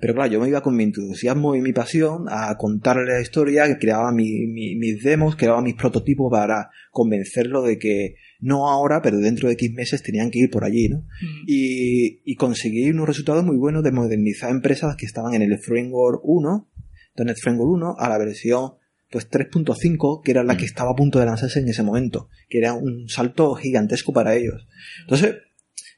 Pero claro, yo me iba con mi entusiasmo y mi pasión a contarle la historia, que creaba mis demos, creaba mis prototipos para convencerlo de que no ahora, pero dentro de X meses tenían que ir por allí, ¿no? Mm. Y, y conseguí unos resultados muy buenos de modernizar empresas que estaban en el Framework 1, .NET Framework 1, a la versión pues 3.5, que era la que mm. estaba a punto de lanzarse en ese momento, que era un salto gigantesco para ellos. Entonces,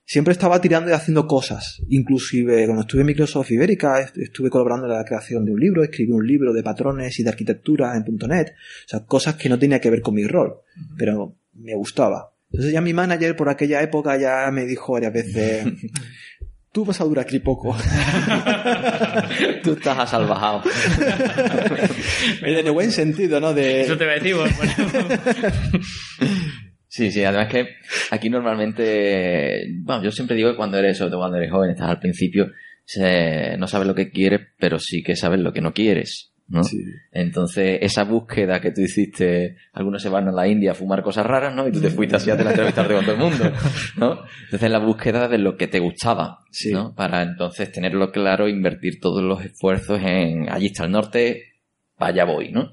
siempre estaba tirando y haciendo cosas. Inclusive cuando estuve en Microsoft Ibérica, estuve colaborando en la creación de un libro, escribí un libro de patrones y de arquitectura en .NET, o sea, cosas que no tenía que ver con mi rol, pero me gustaba. Entonces ya mi manager por aquella época ya me dijo varias veces, tú vas a durar aquí poco. tú estás asalvajado. en el buen sentido, ¿no? De... Eso te voy a decir, Sí, sí, además que aquí normalmente, bueno, yo siempre digo que cuando eres, sobre todo cuando eres joven, estás al principio, no sabes lo que quieres, pero sí que sabes lo que no quieres. ¿No? Entonces, esa búsqueda que tú hiciste, algunos se van a la India a fumar cosas raras, ¿no? Y tú te fuiste así a la entrevistarte con todo el mundo, ¿no? Entonces, la búsqueda de lo que te gustaba, ¿no? Para entonces tenerlo claro, invertir todos los esfuerzos en allí está el norte, allá voy, ¿no?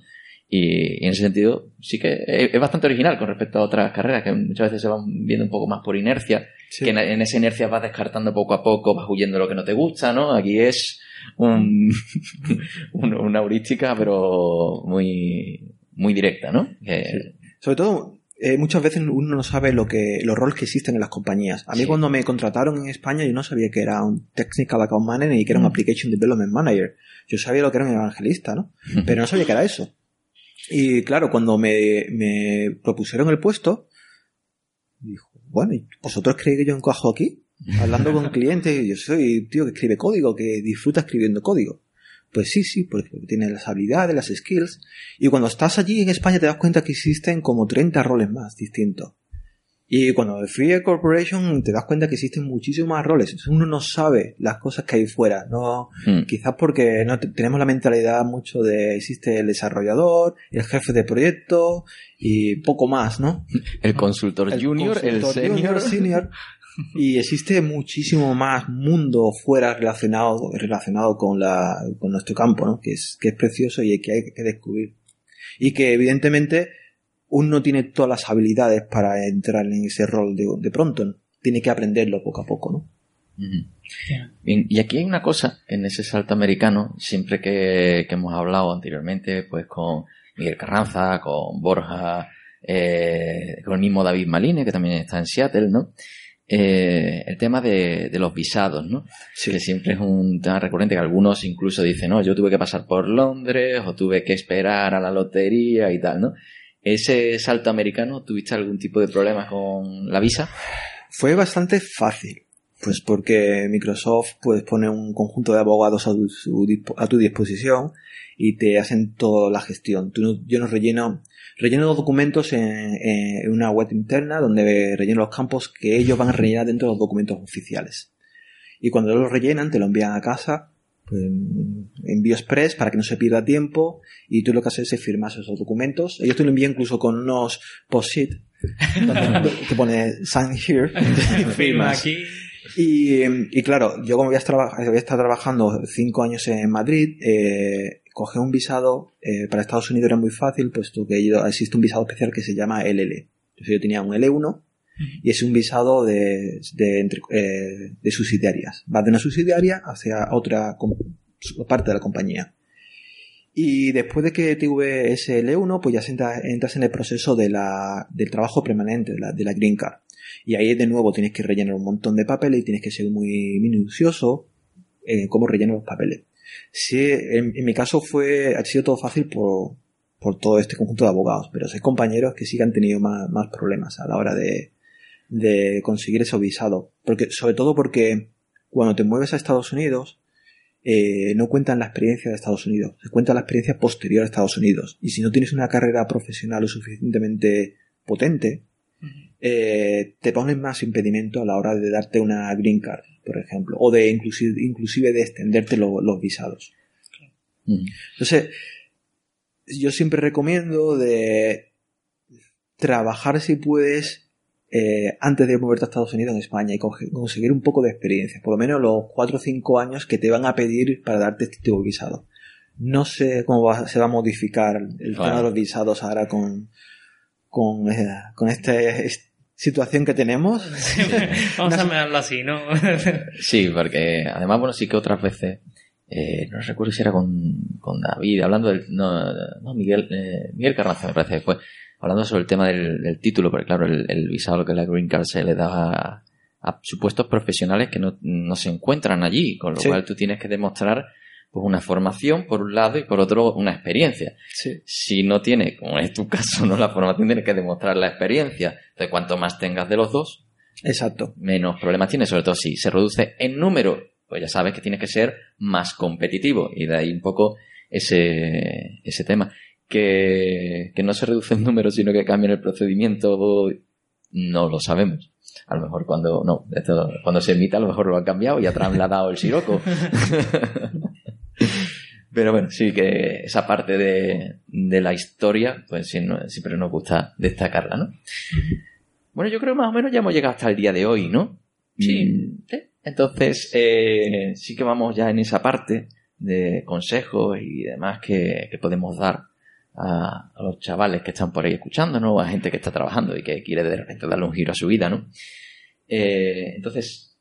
Y, en ese sentido, sí que es, bastante original con respecto a otras carreras que muchas veces se van viendo un poco más por inercia, que en, en, esa inercia vas descartando poco a poco, vas huyendo lo que no te gusta, ¿no? Aquí es un, una heurística, pero muy, muy directa, ¿no? Sobre todo, eh, muchas veces uno no sabe lo que, los roles que existen en las compañías. A mí cuando me contrataron en España yo no sabía que era un Technical Account Manager ni que era un mm. Application Development Manager. Yo sabía lo que era un evangelista, ¿no? Pero no sabía que era eso. Y claro, cuando me, me propusieron el puesto, dijo, bueno, ¿vosotros creéis que yo encajo aquí? Hablando con clientes, yo soy tío que escribe código, que disfruta escribiendo código. Pues sí, sí, porque tiene las habilidades, las skills. Y cuando estás allí en España te das cuenta que existen como 30 roles más distintos. Y cuando fui a Corporation te das cuenta que existen muchísimos más roles. Uno no sabe las cosas que hay fuera. No, hmm. Quizás porque no tenemos la mentalidad mucho de existe el desarrollador, el jefe de proyecto y poco más, ¿no? El consultor junior, el senior. senior y existe muchísimo más mundo fuera relacionado, relacionado con, la, con nuestro campo, ¿no? que, es, que es precioso y que hay que descubrir. Y que evidentemente uno no tiene todas las habilidades para entrar en ese rol de, de pronto, tiene que aprenderlo poco a poco. ¿no? y aquí hay una cosa en ese salto americano, siempre que, que hemos hablado anteriormente, pues con Miguel Carranza, con Borja, eh, con el mismo David Maline, que también está en Seattle, ¿no? Eh, el tema de, de, los visados, ¿no? Sí. Que siempre es un tema recurrente que algunos incluso dicen, no, yo tuve que pasar por Londres o tuve que esperar a la lotería y tal, ¿no? Ese salto americano, ¿tuviste algún tipo de problemas con la visa? Fue bastante fácil, pues porque Microsoft pues pone un conjunto de abogados a tu, su, a tu disposición y te hacen toda la gestión. Tú yo no relleno, relleno los documentos en, en, una web interna donde relleno los campos que ellos van a rellenar dentro de los documentos oficiales. Y cuando los rellenan, te lo envían a casa, pues, envío express para que no se pierda tiempo y tú lo que haces es firmar esos documentos. Ellos te lo envían incluso con unos post-it que pone sign here. Firma aquí. Y, y, claro, yo como voy a, estar, voy a estar trabajando cinco años en Madrid, eh, coger un visado eh, para Estados Unidos era muy fácil, puesto que yo, existe un visado especial que se llama LL. Entonces yo tenía un L1 y es un visado de, de, entre, eh, de subsidiarias. Va de una subsidiaria hacia otra parte de la compañía. Y después de que tuve ese L1, pues ya entras, entras en el proceso de la, del trabajo permanente, de la, de la Green Card. Y ahí de nuevo tienes que rellenar un montón de papeles y tienes que ser muy minucioso en cómo rellenas los papeles. Sí, en, en, mi caso fue, ha sido todo fácil por, por todo este conjunto de abogados, pero sé compañeros que sí que han tenido más, más problemas a la hora de, de conseguir ese visado. Porque, sobre todo porque cuando te mueves a Estados Unidos, eh, no cuentan la experiencia de Estados Unidos, se cuenta la experiencia posterior a Estados Unidos. Y si no tienes una carrera profesional lo suficientemente potente, eh, te ponen más impedimento a la hora de darte una green card, por ejemplo, o de inclusive, inclusive de extenderte lo, los visados. Mm. Entonces, yo siempre recomiendo de trabajar si puedes eh, antes de moverte a Estados Unidos en España y conseguir un poco de experiencia, por lo menos los 4 o 5 años que te van a pedir para darte este tipo de visado. No sé cómo va, se va a modificar el tema de los visados ahora con, con, eh, con esta es- situación que tenemos. Vamos a mirarlo así, ¿no? Sí, porque además, bueno, sí que otras veces, eh, no recuerdo si era con, con David, hablando del, no, no Miguel, eh, Miguel Carranza me parece que fue, hablando sobre el tema del, del título, porque claro, el, el visado que la Green Card se le da a, a supuestos profesionales que no, no se encuentran allí, con lo Sí. cual tú tienes que demostrar pues una formación por un lado y por otro una experiencia. Sí. Si no tienes, como es tu caso, no la formación, tienes que demostrar la experiencia. Entonces, cuanto más tengas de los dos, Exacto. menos problemas tienes, sobre todo si se reduce en número, pues ya sabes que tienes que ser más competitivo y de ahí un poco ese, ese tema. Que, que no se reduce en número, sino que cambia el procedimiento, no lo sabemos. A lo mejor cuando, no, esto, cuando se emita a lo mejor lo han cambiado y ha trasladado el siroco. Pero bueno, sí que esa parte de, de la historia, pues siempre nos gusta destacarla, ¿no? Bueno, yo creo más o menos ya hemos llegado hasta el día de hoy, ¿no? Sí. Mm, ¿sí? Entonces, eh, sí que vamos ya en esa parte de consejos y demás que, que podemos dar a, a los chavales que están por ahí escuchándonos, o a gente que está trabajando y que quiere de repente darle un giro a su vida, ¿no? Eh, entonces,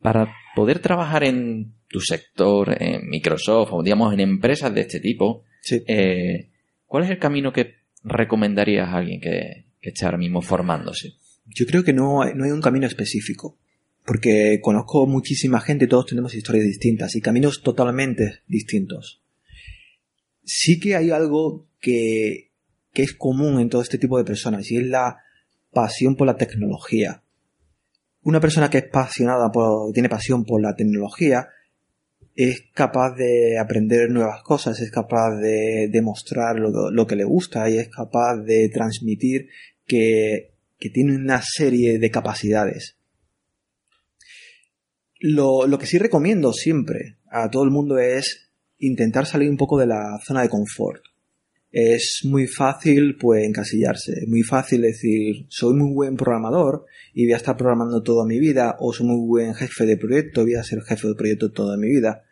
para poder trabajar en tu sector, en Microsoft o digamos en empresas de este tipo, Sí. eh, ¿cuál es el camino que recomendarías a alguien que, que esté ahora mismo formándose? Yo creo que no hay, no hay un camino específico. Porque conozco muchísima gente, todos tenemos historias distintas y caminos totalmente distintos. Sí que hay algo que, que es común en todo este tipo de personas y es la pasión por la tecnología. Una persona que es apasionada por, tiene pasión por la tecnología, es capaz de aprender nuevas cosas, es capaz de demostrar lo, lo que le gusta y es capaz de transmitir que, que tiene una serie de capacidades. Lo, lo que sí recomiendo siempre a todo el mundo es intentar salir un poco de la zona de confort. Es muy fácil pues encasillarse, es muy fácil decir soy muy buen programador y voy a estar programando toda mi vida o soy muy buen jefe de proyecto, voy a ser jefe de proyecto toda mi vida.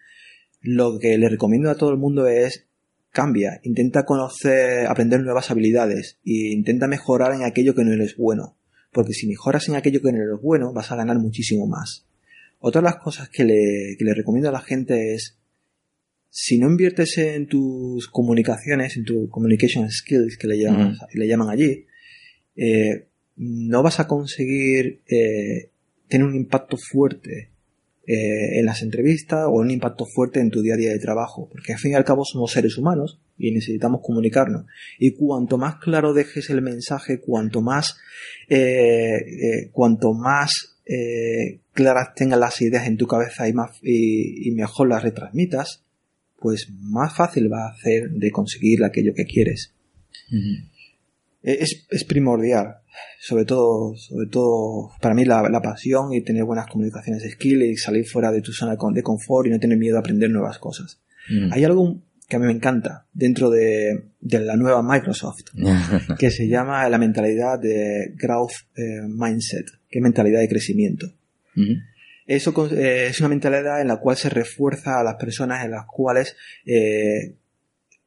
Lo que le recomiendo a todo el mundo es cambia, intenta conocer, aprender nuevas habilidades e intenta mejorar en aquello que no eres bueno, porque si mejoras en aquello que no eres bueno vas a ganar muchísimo más. Otra de las cosas que le, que le recomiendo a la gente es si no inviertes en tus comunicaciones, en tu communication skills que le llaman, le llaman allí, eh, no vas a conseguir eh, tener un impacto fuerte eh, en las entrevistas o un impacto fuerte en tu día a día de trabajo, porque al fin y al cabo somos seres humanos y necesitamos comunicarnos. Y cuanto más claro dejes el mensaje, cuanto más, cuanto más claras tengas las ideas en tu cabeza y, más, y mejor las retransmitas, pues más fácil va a hacer de conseguir aquello que quieres. Es, es, primordial, sobre todo, sobre todo para mí la, la, pasión y tener buenas comunicaciones de skill y salir fuera de tu zona de confort y no tener miedo a aprender nuevas cosas. Hay algo que a mí me encanta dentro de, de la nueva Microsoft, que se llama la mentalidad de growth eh, mindset, que es mentalidad de crecimiento. Eso eh, es una mentalidad en la cual se refuerza a las personas en las cuales eh,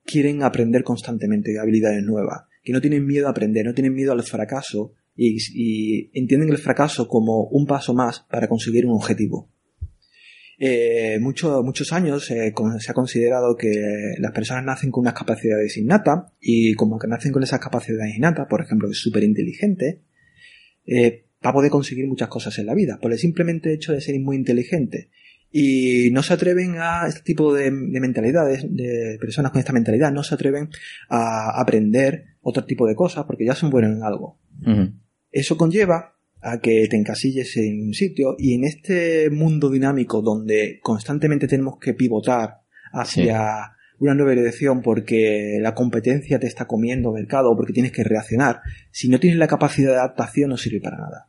quieren aprender constantemente habilidades nuevas, que no tienen miedo a aprender, no tienen miedo al fracaso y, y entienden el fracaso como un paso más para conseguir un objetivo. Eh, mucho, muchos años eh, se ha considerado que las personas nacen con unas capacidades innatas y como que nacen con esas capacidades innatas, por ejemplo, es súper inteligente, eh, va a poder conseguir muchas cosas en la vida, por el simplemente hecho de ser muy inteligente. Y no se atreven a este tipo de, mentalidades, de personas con esta mentalidad, no se atreven a aprender otro tipo de cosas porque ya son buenos en algo. Eso conlleva a que te encasilles en un sitio y en este mundo dinámico donde constantemente tenemos que pivotar hacia una nueva dirección porque la competencia te está comiendo mercado o porque tienes que reaccionar, si no tienes la capacidad de adaptación no sirve para nada.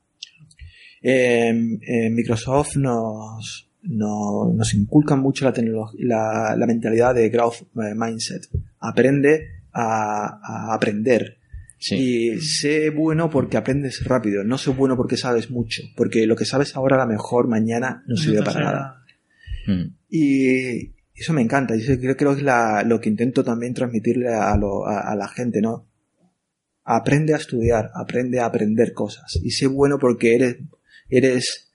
Microsoft nos, nos inculca mucho la, la, mentalidad de growth eh, mindset. Aprende a, aprender. Y sé bueno porque aprendes rápido, no sé bueno porque sabes mucho, porque lo que sabes ahora a lo mejor mañana no sirve para nada. Hmm. Y eso me encanta, y creo, que es lo que intento también transmitirle a, a la gente, ¿no? Aprende a estudiar, aprende a aprender cosas, y sé bueno porque eres eres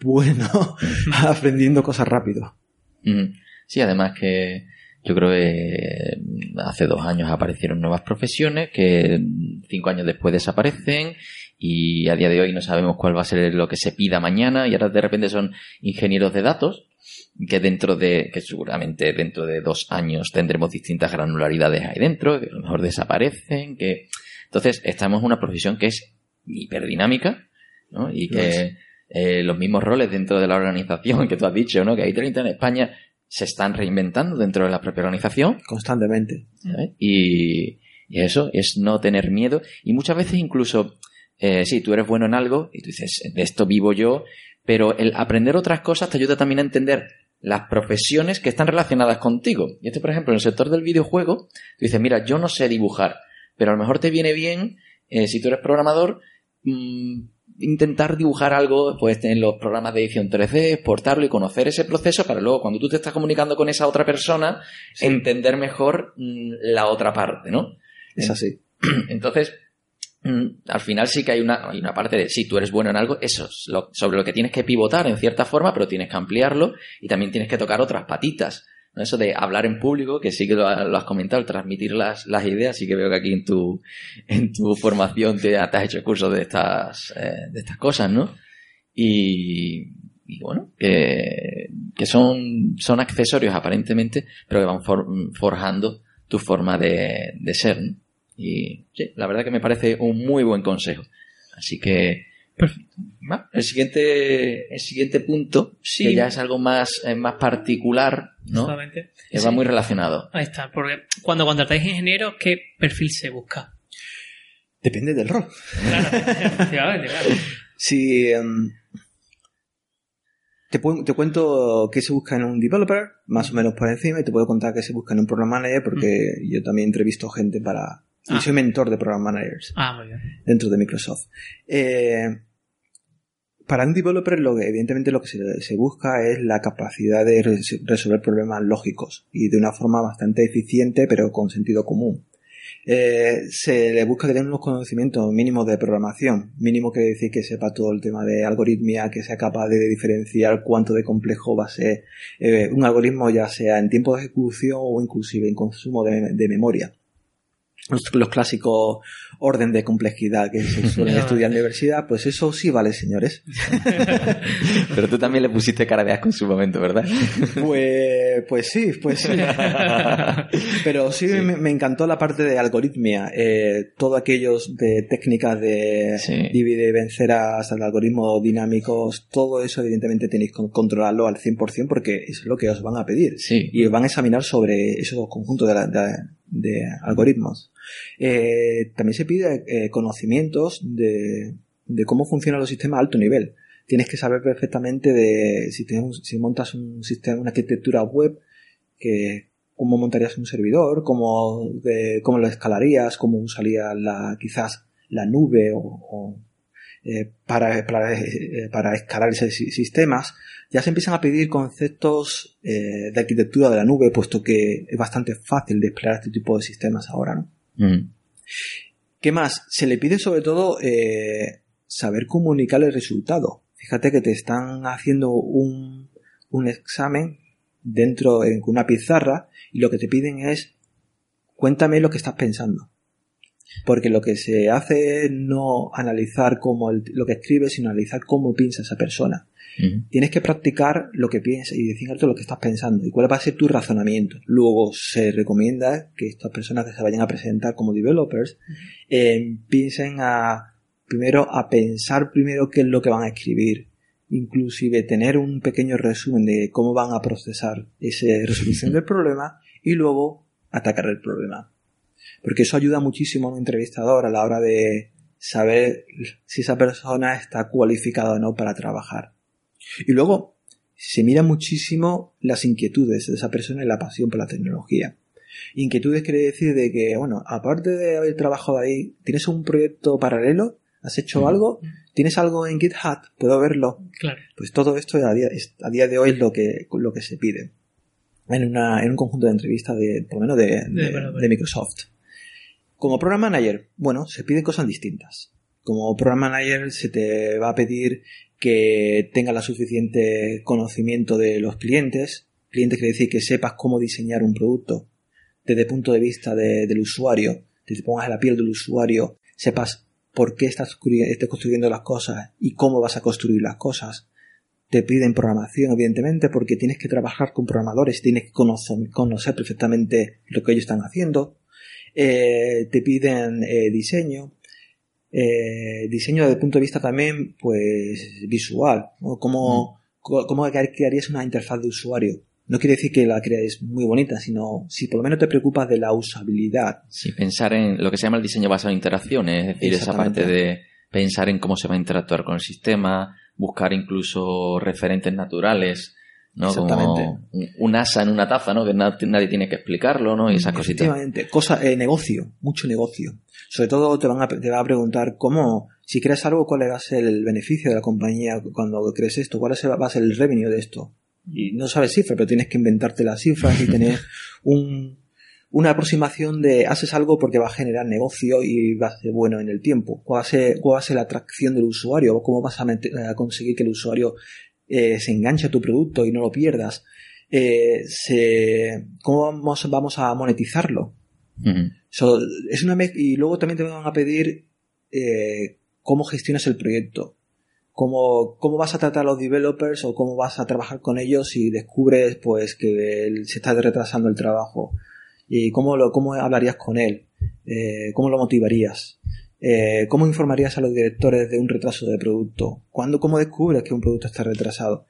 bueno aprendiendo cosas rápido. Sí, además que yo creo que hace dos años aparecieron nuevas profesiones que cinco años después desaparecen y a día de hoy no sabemos cuál va a ser lo que se pida mañana y ahora de repente son ingenieros de datos que dentro de, que seguramente dentro de dos años tendremos distintas granularidades ahí dentro, que a lo mejor desaparecen, que entonces estamos en una profesión que es hiperdinámica ¿no? Y que eh, los mismos roles dentro de la organización que tú has dicho, ¿no? Que hay 30 en España se están reinventando dentro de la propia organización. Constantemente. Y, y, eso es no tener miedo. Y muchas veces incluso, eh, sí, tú eres bueno en algo y tú dices, de esto vivo yo, pero el aprender otras cosas te ayuda también a entender las profesiones que están relacionadas contigo. Y este, por ejemplo, en el sector del videojuego, tú dices, mira, yo no sé dibujar, pero a lo mejor te viene bien, eh, si tú eres programador, mmm, intentar dibujar algo pues en los programas de edición 3D, exportarlo y conocer ese proceso para luego cuando tú te estás comunicando con esa otra persona entender mejor mm, la otra parte, ¿no? Es así. Entonces, mm, al final sí que hay una, hay una parte de si tú eres bueno en algo, eso es lo, sobre lo que tienes que pivotar en cierta forma, pero tienes que ampliarlo y también tienes que tocar otras patitas. Eso de hablar en público, que sí que lo, has comentado, transmitir las, las ideas, sí que veo que aquí en tu, en tu formación te, has hecho cursos de estas, eh, de estas cosas, ¿no? Y, bueno, que, que son, son accesorios aparentemente, pero que van forjando tu forma de, de ser. ¿no? Y la verdad que me parece un muy buen consejo. Así que Perfecto. El siguiente, el siguiente punto, sí. que ya es algo más, eh, más particular, ¿no? Exactamente. Que va muy relacionado. Ahí está, porque cuando contratáis ingenieros, ¿qué perfil se busca? Depende del rol. Claro, efectivamente, claro. Si em, te, te, cuento qué se busca en un developer, más o menos por encima, y te puedo contar qué se busca en un program manager, porque mm. yo también entrevisto gente para... Yo ah. soy mentor de program managers. Ah, muy bien. Dentro de Microsoft. Eh, para un developer, lo que, evidentemente lo que se, busca es la capacidad de resolver problemas lógicos y de una forma bastante eficiente, pero con sentido común. Eh, se le busca tener unos conocimientos mínimos de programación. Mínimo quiere decir que sepa todo el tema de algoritmia, que sea capaz de diferenciar cuánto de complejo va a ser eh, un algoritmo, ya sea en tiempo de ejecución o inclusive en consumo de, memoria. Los, los clásicos orden de complejidad que se suelen estudiar en la universidad, pues eso sí vale, señores. Pero tú también le pusiste cara de asco en su momento, ¿verdad? Pues, pues sí, pues sí. Pero sí, Me, me encantó la parte de algoritmia, eh, todo aquellos de técnicas de Sí. divide y vencer hasta el algoritmos dinámicos, todo eso evidentemente tenéis que controlarlo al 100% porque es lo que os van a pedir. Sí. Y os van a examinar sobre esos conjuntos de, la- de- de algoritmos. Eh, también se pide eh, conocimientos de, de cómo funcionan los sistemas a alto nivel. Tienes que saber perfectamente de si, tienes un- si montas un sistema, una arquitectura web, que cómo montarías un servidor, cómo, de- cómo lo escalarías, cómo usarías la, quizás la nube o, eh, para, para, eh, para escalar esos si- sistemas, ya se empiezan a pedir conceptos eh, de arquitectura de la nube, puesto que es bastante fácil desplegar este tipo de sistemas ahora, ¿no? Mm. ¿Qué más? Se le pide sobre todo saber comunicar el resultado. Fíjate que te están haciendo un, un examen dentro en una pizarra y lo que te piden es cuéntame lo que estás pensando. Porque lo que se hace es no analizar cómo el- lo que escribes, sino analizar cómo piensa esa persona. Tienes que practicar lo que piensas y decir alto lo que estás pensando y cuál va a ser tu razonamiento. Luego se recomienda que estas personas que se vayan a presentar como developers eh, empiecen a primero a pensar primero qué es lo que van a escribir, inclusive tener un pequeño resumen de cómo van a procesar esa resolución del problema y luego atacar el problema. Porque eso ayuda muchísimo a un entrevistador a la hora de saber si esa persona está cualificada o no para trabajar. Y luego se mira muchísimo las inquietudes de esa persona y la pasión por la tecnología. Inquietudes quiere decir de que, bueno, aparte de haber trabajado ahí, ¿tienes un proyecto paralelo? ¿Has hecho algo? ¿Tienes algo en GitHub? ¿Puedo verlo? Claro. Pues todo esto a día, a día de hoy es lo que, lo que se pide en, una, en un conjunto de entrevistas de, por lo menos de, de- de Microsoft. Como Program Manager, bueno, se piden cosas distintas. Como Program Manager se te va a pedir que tengas la suficiente conocimiento de los clientes. Clientes quiere decir que sepas cómo diseñar un producto desde el punto de vista de- del usuario, que te pongas en la piel del usuario, sepas por qué estás construyendo las cosas y cómo vas a construir las cosas. Te piden programación, evidentemente, porque tienes que trabajar con programadores, tienes que conocer, conocer perfectamente lo que ellos están haciendo. Eh, te piden eh, diseño, eh, diseño desde el punto de vista también, pues, visual, ¿no? ¿Cómo, co- cómo crearías una interfaz de usuario? No quiere decir que la crees muy bonita, sino si por lo menos te preocupas de la usabilidad. Sí, pensar en lo que se llama el diseño basado en interacciones, es decir, esa parte de pensar en cómo se va a interactuar con el sistema, buscar incluso referentes naturales, ¿no? Exactamente. Como un- asa en una taza, ¿no? Que na- nadie tiene que explicarlo, ¿no? Y esas cositas. Efectivamente, cosa, eh, negocio, mucho negocio. Sobre todo te van a, te van a preguntar cómo, si creas algo, cuál va a ser el beneficio de la compañía cuando crees esto, cuál va a ser el revenue de esto. Y no sabes cifras, pero tienes que inventarte las cifras y tener un, una aproximación de haces algo porque va a generar negocio y va a ser bueno en el tiempo. ¿Cuál va a ser, cuál va a ser la atracción del usuario? ¿Cómo vas a, mete- a conseguir que el usuario eh, se enganche a tu producto y no lo pierdas? Eh, se, ¿Cómo vamos, vamos a monetizarlo? So, es una y luego también te van a pedir eh, cómo gestionas el proyecto. Cómo, cómo vas a tratar a los developers o cómo vas a trabajar con ellos si descubres pues que se está retrasando el trabajo. Y cómo, lo, cómo hablarías con él. Eh, cómo lo motivarías. Eh, cómo informarías a los directores de un retraso de producto. ¿Cuándo, cómo descubres que un producto está retrasado?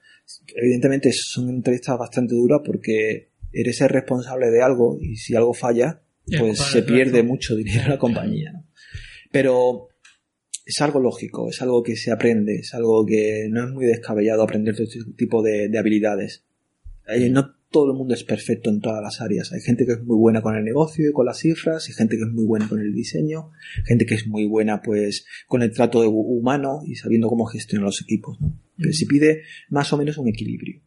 Evidentemente son entrevistas bastante duras porque eres el responsable de algo y si algo falla, pues se pierde mucho dinero a la compañía. ¿no? Pero es algo lógico, es algo que se aprende, es algo que no es muy descabellado aprender todo este tipo de, de habilidades. Eh, no todo el mundo es perfecto en todas las áreas. Hay gente que es muy buena con el negocio y con las cifras, y gente que es muy buena con el diseño, gente que es muy buena pues con el trato de- humano y sabiendo cómo gestionar los equipos. ¿no? Pero se pide más o menos un equilibrio.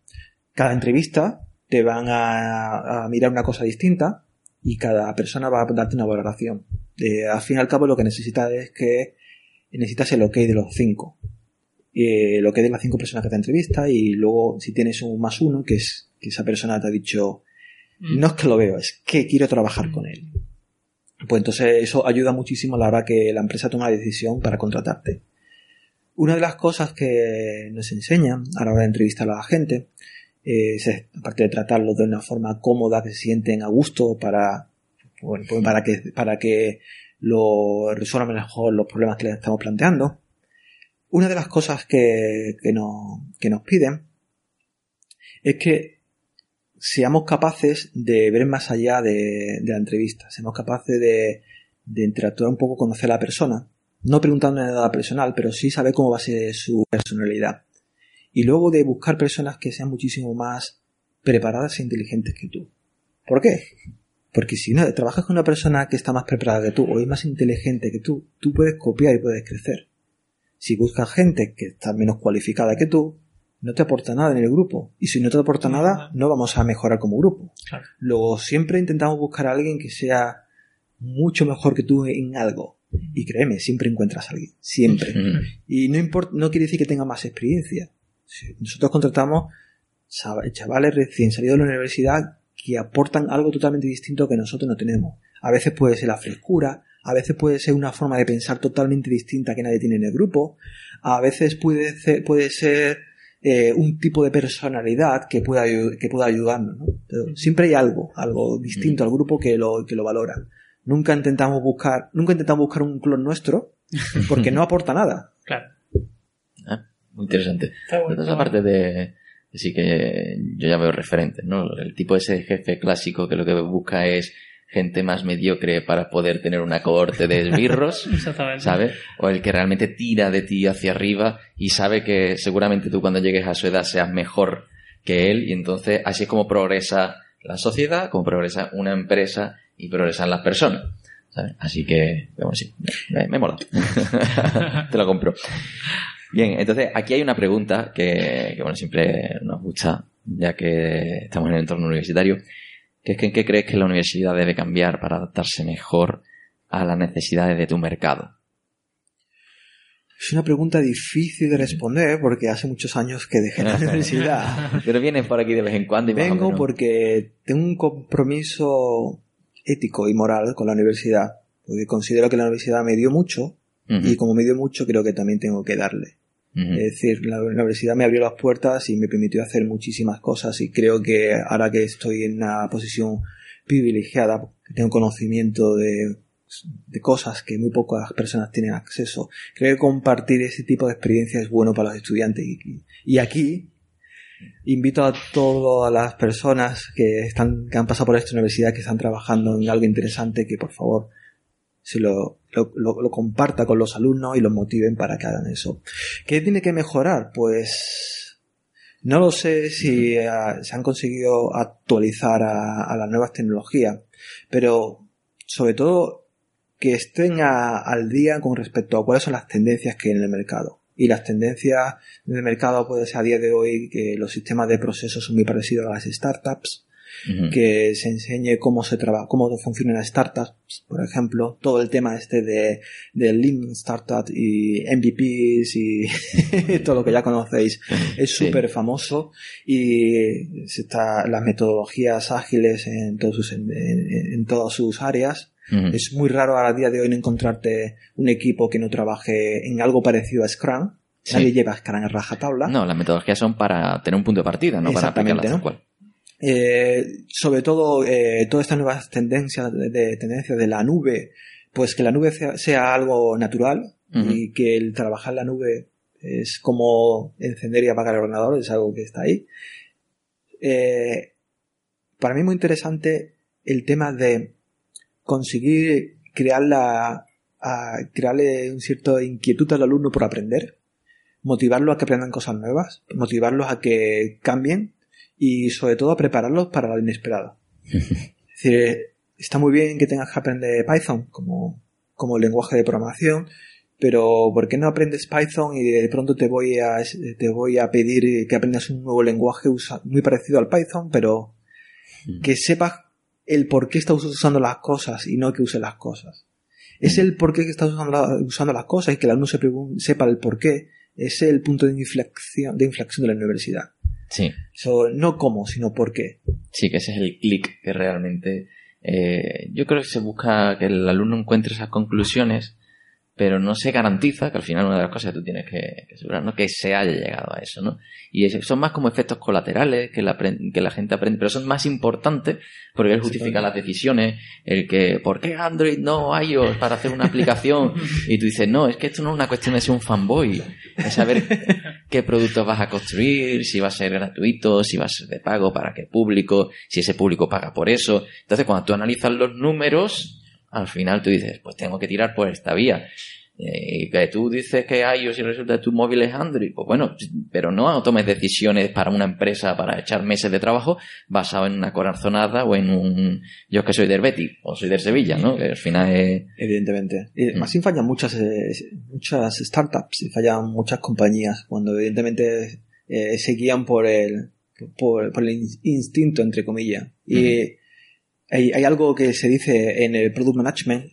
Cada entrevista te van a, a mirar una cosa distinta y cada persona va a darte una valoración. Eh, al fin y al cabo lo que necesitas es que necesitas el ok de los cinco. Eh, el ok de las cinco personas que te entrevista y luego si tienes un más uno, que es que esa persona te ha dicho, Mm. no es que lo veo, es que quiero trabajar con él. Pues entonces eso ayuda muchísimo a la hora que la empresa toma la decisión para contratarte. Una de las cosas que nos enseñan a la hora de entrevistar a la gente es, aparte de tratarlos de una forma cómoda, que se sienten a gusto para, bueno, pues para que, para que lo resuelvan mejor los problemas que les estamos planteando. Una de las cosas que, que, nos, que nos piden es que seamos capaces de ver más allá de, de la entrevista, seamos capaces de, de interactuar un poco, conocer a la persona, no preguntando nada personal, pero sí saber cómo va a ser su personalidad. Y luego de buscar personas que sean muchísimo más preparadas e inteligentes que tú. ¿Por qué? Porque si no, trabajas con una persona que está más preparada que tú o es más inteligente que tú, tú puedes copiar y puedes crecer. Si buscas gente que está menos cualificada que tú, no te aporta nada en el grupo. Y si no te aporta nada, no vamos a mejorar como grupo. Luego siempre intentamos buscar a alguien que sea mucho mejor que tú en algo. Y créeme, siempre encuentras a alguien. Siempre. Y no importa, no quiere decir que tenga más experiencia. Nosotros contratamos chavales recién salidos de la universidad que aportan algo totalmente distinto que nosotros no tenemos. A veces puede ser la frescura, a veces puede ser una forma de pensar totalmente distinta que nadie tiene en el grupo, a veces puede ser, puede ser eh, un tipo de personalidad que pueda, que pueda ayudarnos. siempre hay algo, algo distinto al grupo que lo, que lo valora. Nunca intentamos buscar, nunca intentamos buscar un clon nuestro porque no aporta nada. Claro. Ah, muy interesante. Entonces, aparte de, Así que yo ya veo referentes, ¿no? El tipo ese jefe clásico que lo que busca es gente más mediocre para poder tener una cohorte de esbirros, ¿sabes? O el que realmente tira de ti hacia arriba y sabe que seguramente tú cuando llegues a su edad seas mejor que él y entonces así es como progresa la sociedad, como progresa una empresa y progresan las personas. ¿sabes? Así que, bueno, sí, me, me mola. Te lo compro. Bien, entonces aquí hay una pregunta que, bueno, siempre nos gusta, ya que estamos en el entorno universitario, que en qué crees que la universidad debe cambiar para adaptarse mejor a las necesidades de tu mercado. Es una pregunta difícil de responder porque hace muchos años que dejé la universidad. Pero vienes por aquí de vez en cuando y Vengo porque tengo un compromiso ético y moral con la universidad, porque considero que la universidad me dio mucho y como me dio mucho creo que también tengo que darle. Es decir, la, universidad me abrió las puertas y me permitió hacer muchísimas cosas y creo que ahora que estoy en una posición privilegiada, tengo conocimiento de, de cosas que muy pocas personas tienen acceso, creo que compartir ese tipo de experiencia es bueno para los estudiantes. Y aquí invito a todas las personas que, están, que han pasado por esta universidad, que están trabajando en algo interesante, que por favor se lo, lo, comparta con los alumnos y los motiven para que hagan eso. ¿Qué tiene que mejorar? Pues no lo sé si eh, se han conseguido actualizar a, las nuevas tecnologías, pero sobre todo que estén al día con respecto a cuáles son las tendencias que hay en el mercado. Y las tendencias del mercado puede ser a día de hoy que los sistemas de procesos son muy parecidos a las startups, que se enseñe cómo se trabaja, cómo funcionan las startups, por ejemplo, todo el tema este de, de Lean Startup y MVPs y todo lo que ya conocéis es súper famoso y está, las metodologías ágiles en, todos sus, en, todas sus áreas Es muy raro a día de hoy encontrarte un equipo que no trabaje en algo parecido a Scrum. Nadie lleva Scrum a rajatabla. No, las metodologías son para tener un punto de partida, no para aplicarlas ¿no? cual. Eh, sobre todo eh, todas estas nuevas tendencias de, tendencias de la nube, pues que la nube sea, algo natural y que el trabajar en la nube es como encender y apagar el ordenador, es algo que está ahí. Eh, para mí es muy interesante el tema de conseguir crear la, a crearle un cierto inquietud al alumno por aprender, motivarlo a que aprendan cosas nuevas, motivarlos a que cambien y sobre todo a prepararlos para lo inesperado. es decir, está muy bien que tengas que aprender Python como, como lenguaje de programación, pero ¿por qué no aprendes Python y de pronto te voy a, te voy a pedir que aprendas un nuevo lenguaje muy parecido al Python, pero que sepas el por qué estás usando las cosas y no que uses las cosas. Es el por qué que estás usando, usando las cosas y que el alumno sepa el por qué. Es el punto de inflexión, de inflexión de la universidad. Sí. no cómo, sino por qué. Sí, que ese es el clic que realmente Eh, yo creo que se busca que el alumno encuentre esas conclusiones pero no se garantiza, que al final una de las cosas que tú tienes que, asegurar, ¿no? que se haya llegado a eso, ¿no? Y son más como efectos colaterales que la, que la gente aprende, pero son más importantes porque él justifica las decisiones, el que, ¿por qué Android no iOS para hacer una aplicación? Y tú dices, no, es que esto no es una cuestión de ser un fanboy, es saber qué productos vas a construir, si va a ser gratuito, si va a ser de pago, para qué público, si ese público paga por eso. Entonces, cuando tú analizas los números, al final tú dices, pues tengo que tirar por esta vía. Eh, y que tú dices que iOS y resulta que tu móvil es Android, pues bueno, pero no tomes decisiones para una empresa para echar meses de trabajo basado en una corazonada o en un yo que soy del Betis o soy del Sevilla, ¿no? Que al final es... Evidentemente. Y mm. además fallan muchas, eh, muchas startups y fallan muchas compañías cuando evidentemente eh, se guían por el, por, el instinto, entre comillas. Y hay, algo que se dice en el product management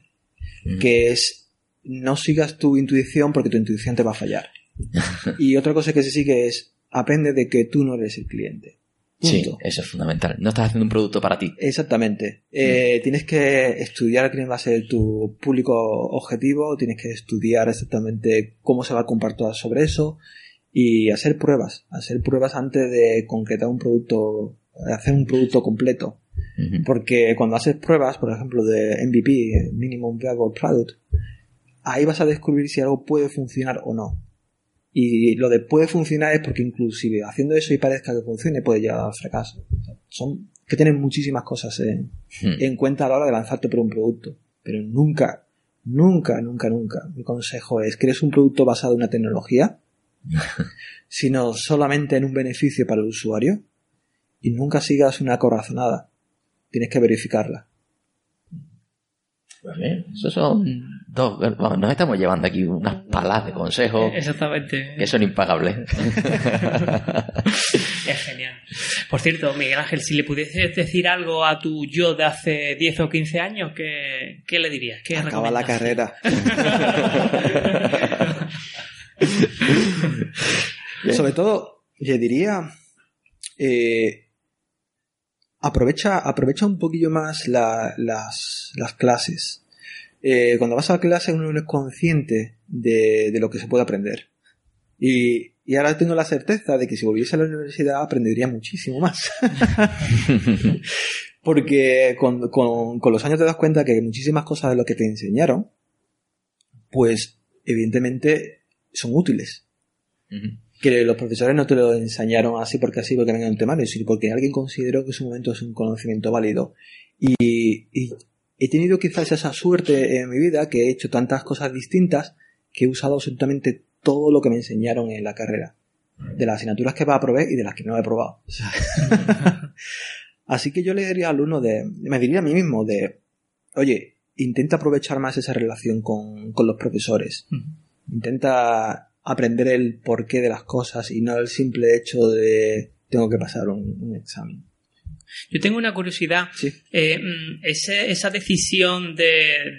que es no sigas tu intuición porque tu intuición te va a fallar. y otra cosa que se sigue es aprende de que tú no eres el cliente. Sí, eso es fundamental. No estás haciendo un producto para ti. Exactamente. Eh, tienes que estudiar quién va a ser tu público objetivo, tienes que estudiar exactamente cómo se va a compartir sobre eso y hacer pruebas. Hacer pruebas antes de concretar un producto, hacer un producto completo. Porque cuando haces pruebas, por ejemplo, de MVP, Minimum Viable Product, ahí vas a descubrir si algo puede funcionar o no. Y lo de puede funcionar es porque inclusive haciendo eso y parezca que funcione puede llegar al fracaso. son que tienen muchísimas cosas en, hmm. en cuenta a la hora de lanzarte por un producto. Pero nunca, nunca, nunca, nunca. Mi consejo es, ¿quieres un producto basado en una tecnología? sino solamente en un beneficio para el usuario. Y nunca sigas una corazonada tienes que verificarla. Eso son dos. nos estamos llevando aquí unas palas de consejos. Exactamente. Que son impagables. es genial. Por cierto, Miguel Ángel, si le pudieses decir algo a tu yo de hace 10 o 15 años, ¿qué, qué le dirías? ¿Qué Acaba la carrera. Sobre todo, le diría. Eh, aprovecha, aprovecha un poquillo más las, las, clases. Eh, cuando vas a clase uno no es consciente de, de, lo que se puede aprender. Y, y, ahora tengo la certeza de que si volviese a la universidad aprendería muchísimo más. Porque con, con, con, los años te das cuenta que muchísimas cosas de lo que te enseñaron, pues evidentemente son útiles que los profesores no te lo enseñaron así porque así porque vengan un temario, sino porque alguien consideró que su momento es un conocimiento válido. Y, he tenido quizás esa suerte en mi vida que he hecho tantas cosas distintas que he usado absolutamente todo lo que me enseñaron en la carrera. De las asignaturas que va a probar y de las que no he probado. Así que yo le diría al alumno de, me diría a mí mismo de, oye, intenta aprovechar más esa relación con, con los profesores. Intenta aprender el porqué de las cosas y no el simple hecho de tengo que pasar un, examen. Yo tengo una curiosidad. Eh, mm, esa decisión de,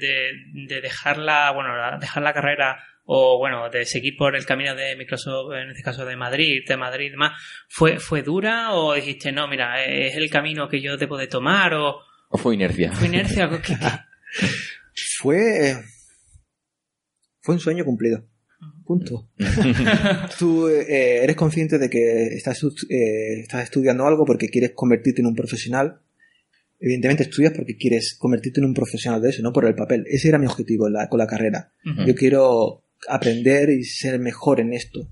de, dejar, la, bueno, dejar la carrera o bueno, de seguir por el camino de Microsoft, en este caso de Madrid, de Madrid y demás, ¿fue, ¿fue dura o dijiste, no, mira, es el camino que yo debo de tomar o... ¿O fue inercia? ¿Fue inercia? fue... Fue un sueño cumplido. Punto. Tú eh, eres consciente de que estás, eh, estás estudiando algo porque quieres convertirte en un profesional. Evidentemente estudias porque quieres convertirte en un profesional de eso, no por el papel. Ese era mi objetivo con la carrera. Yo quiero aprender y ser mejor en esto.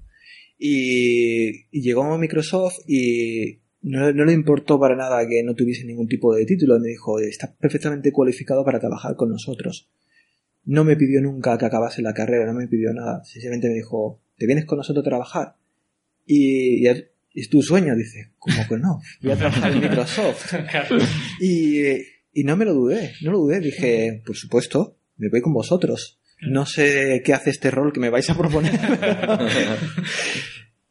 Y, llegó a Microsoft y no, no, le importó para nada que no tuviese ningún tipo de título. Me dijo, estás perfectamente cualificado para trabajar con nosotros no me pidió nunca que acabase la carrera, no me pidió nada. Sencillamente me dijo, ¿te vienes con nosotros a trabajar? Y, es tu sueño, dice, ¿cómo que no? Voy a trabajar en Microsoft. y, y no me lo dudé, no lo dudé. Dije, por supuesto, me voy con vosotros. No sé qué hace este rol que me vais a proponer.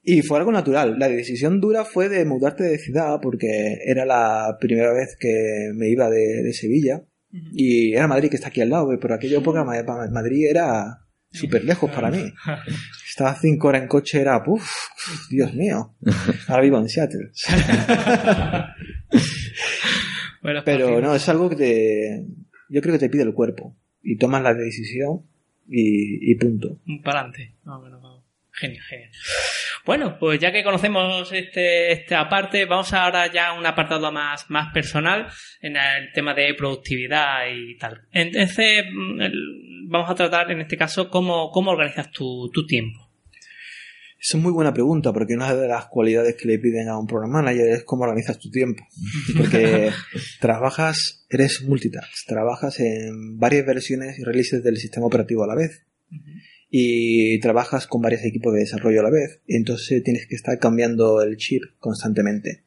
y fue algo natural. La decisión dura fue de mudarte de ciudad porque era la primera vez que me iba de, de Sevilla y era Madrid, que está aquí al lado, pero aquella época Madrid era súper lejos para mí. Estaba cinco horas en coche, era, uff, Dios mío. Ahora vivo en Seattle. Bueno, Pero no, es algo que te, yo creo que te pide el cuerpo. Y tomas la decisión y, y punto. Para adelante. No, bueno, vamos. Genial, genial. Bueno, pues ya que conocemos este, esta parte, vamos ahora ya a un apartado más, más personal en el tema de productividad y tal. Entonces, mm, vamos a tratar en este caso cómo, cómo organizas tu, tu tiempo. Esa es muy buena pregunta, porque una de las cualidades que le piden a un program manager es cómo organizas tu tiempo. Porque trabajas, eres multitask, trabajas en varias versiones y releases del sistema operativo a la vez. Y trabajas con varios equipos de desarrollo a la vez. Entonces tienes que estar cambiando el chip constantemente.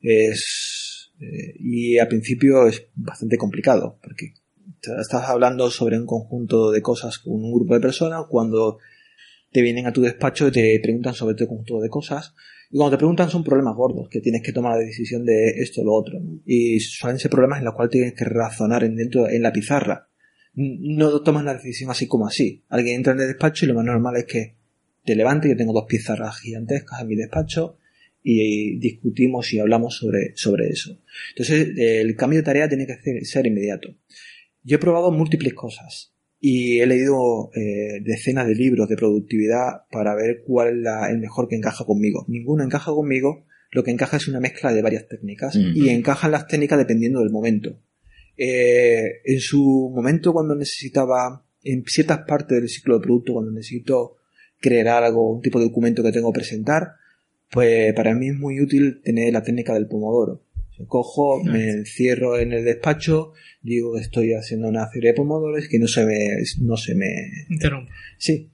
Es, eh, y al principio es bastante complicado, porque estás hablando sobre un conjunto de cosas con un grupo de personas cuando te vienen a tu despacho y te preguntan sobre tu conjunto de cosas. Y cuando te preguntan son problemas gordos, que tienes que tomar la decisión de esto o lo otro. Y suelen ser problemas en los cuales tienes que razonar en, dentro, en la pizarra. No tomas la decisión así como así. Alguien entra en el despacho y lo más normal es que te levantes. Yo tengo dos pizarras gigantescas en mi despacho y discutimos y hablamos sobre, sobre eso. Entonces, el cambio de tarea tiene que ser, inmediato. Yo he probado múltiples cosas y he leído eh, decenas de libros de productividad para ver cuál es la- el mejor que encaja conmigo. Ninguno encaja conmigo, lo que encaja es una mezcla de varias técnicas y encajan las técnicas dependiendo del momento. Eh, en su momento cuando necesitaba, en ciertas partes del ciclo de producto, cuando necesito crear algo, un tipo de documento que tengo que presentar, pues para mí es muy útil tener la técnica del pomodoro. Yo cojo, me encierro en el despacho, digo que estoy haciendo una serie de pomodoros que no se me, no se me, Interrumpo. sí.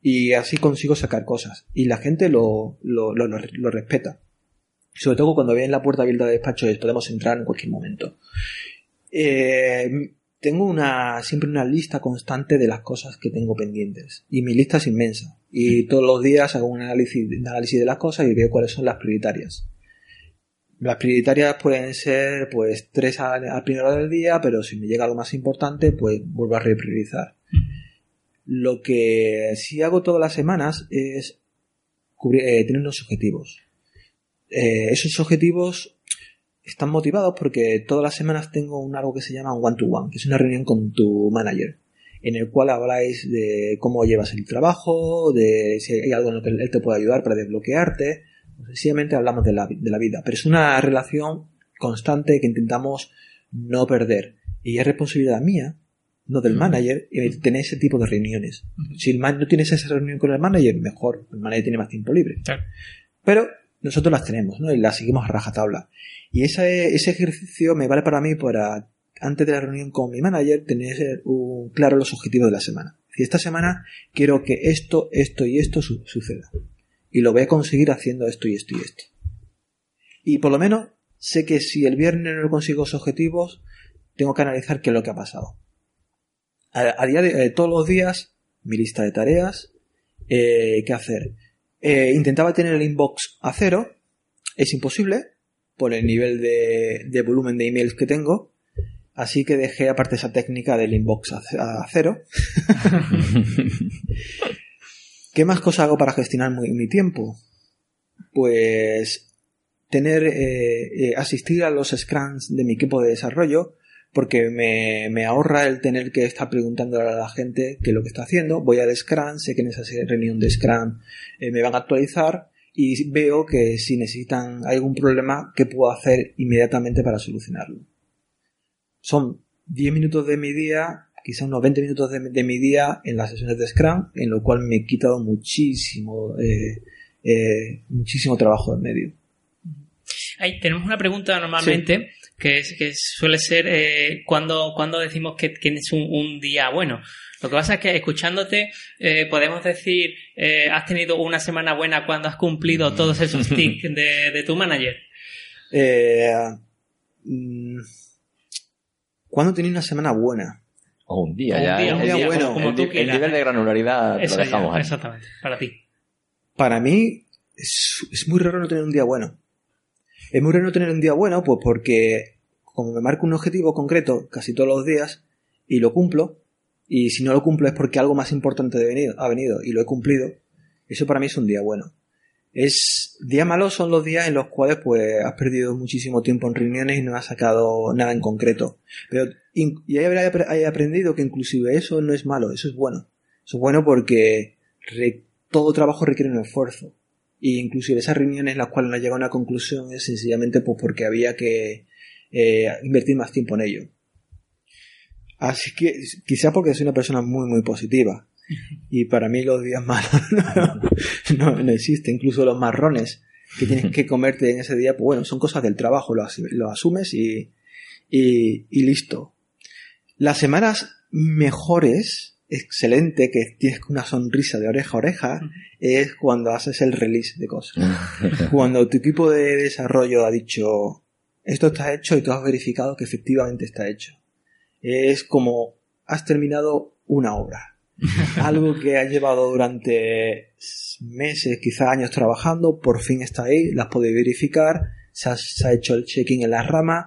Y así consigo sacar cosas. Y la gente lo, lo, lo, lo- lo respeta. Sobre todo cuando ven la puerta abierta del despacho podemos entrar en cualquier momento. Eh, tengo una, siempre una lista constante de las cosas que tengo pendientes. Y mi lista es inmensa. Y todos los días hago un análisis, un análisis de las cosas y veo cuáles son las prioritarias. Las prioritarias pueden ser pues tres a, a primera hora del día, pero si me llega algo más importante, pues vuelvo a repriorizar. Lo que sí hago todas las semanas es cubrir- eh, tener unos objetivos. Eh, esos objetivos están motivados porque todas las semanas tengo un algo que se llama un one-to-one, que es una reunión con tu manager, en el cual habláis de cómo llevas el trabajo, de si hay algo en lo que él te puede ayudar para desbloquearte. Sencillamente hablamos de la, de la vida, pero es una relación constante que intentamos no perder. Y es responsabilidad mía, no del manager, eh, tener ese tipo de reuniones. Si el man no tienes esa reunión con el manager, mejor. El manager tiene más tiempo libre. Claro. Pero nosotros las tenemos, ¿no? Y las seguimos a rajatabla. Y ese, ese ejercicio me vale para mí para, antes de la reunión con mi manager, tener un- claro los objetivos de la semana. Si esta semana quiero que esto, esto y esto su- suceda. Y lo voy a conseguir haciendo esto y esto y esto. Y por lo menos sé que si el viernes no consigo esos objetivos, tengo que analizar qué es lo que ha pasado. A, a día de eh, todos los días, mi lista de tareas, eh, qué hacer. Eh, intentaba tener el inbox a cero, es imposible por el nivel de, de volumen de emails que tengo, así que dejé aparte esa técnica del inbox a, ce- a cero. ¿Qué más cosas hago para gestionar mi, mi tiempo? Pues tener, eh, eh, asistir a los scrums de mi equipo de desarrollo, porque me, me ahorra el tener que estar preguntando a la gente qué es lo que está haciendo. Voy al Scrum, sé que en esa reunión de Scrum eh, me van a actualizar y veo que si necesitan algún problema, ¿qué puedo hacer inmediatamente para solucionarlo? Son 10 minutos de mi día, quizá unos 20 minutos de, de mi día en las sesiones de Scrum, en lo cual me he quitado muchísimo, eh, eh, muchísimo trabajo en medio. Ahí tenemos una pregunta normalmente que, es, que suele ser eh, cuando, cuando decimos que tienes un, un día bueno. Lo que pasa es que escuchándote eh, podemos decir, eh, has tenido una semana buena cuando has cumplido todos esos tics de, de tu manager. Eh, mm, ¿Cuándo tenía una semana buena? O un día O un ya. día, un El día día- bueno. el como tú ni- el, quieras. nivel de granularidad Eso lo ya, dejamos ahí. exactamente, para ti. Para mí es, es muy raro no tener un día bueno. Es muy no tener un día bueno, pues porque como me marco un objetivo concreto casi todos los días y lo cumplo, y si no lo cumplo es porque algo más importante ha venido, y lo he cumplido, eso para mí es un día bueno. Es, días malos son los días en los cuales pues has perdido muchísimo tiempo en reuniones y no has sacado nada en concreto. Pero, y hay aprendido que inclusive eso no es malo, eso es bueno. Eso es bueno porque todo trabajo requiere un esfuerzo. Y inclusive esas reuniones en las cuales no llega a una conclusión es sencillamente pues porque había que eh, invertir más tiempo en ello. Así que quizá porque soy una persona muy muy positiva. Y para mí los días malos no, no, no existen. Incluso los marrones que tienes que comerte en ese día, pues bueno, son cosas del trabajo, lo, as- lo asumes y, y, y listo. Las semanas mejores, excelente, que tienes una sonrisa de oreja a oreja, es cuando haces el release de cosas. Cuando tu equipo de desarrollo ha dicho, esto está hecho y tú has verificado que efectivamente está hecho. Es como has terminado una obra. Algo que has llevado durante meses, quizá años trabajando, por fin está ahí, las puedes verificar, se ha, se ha hecho el check-in en las ramas,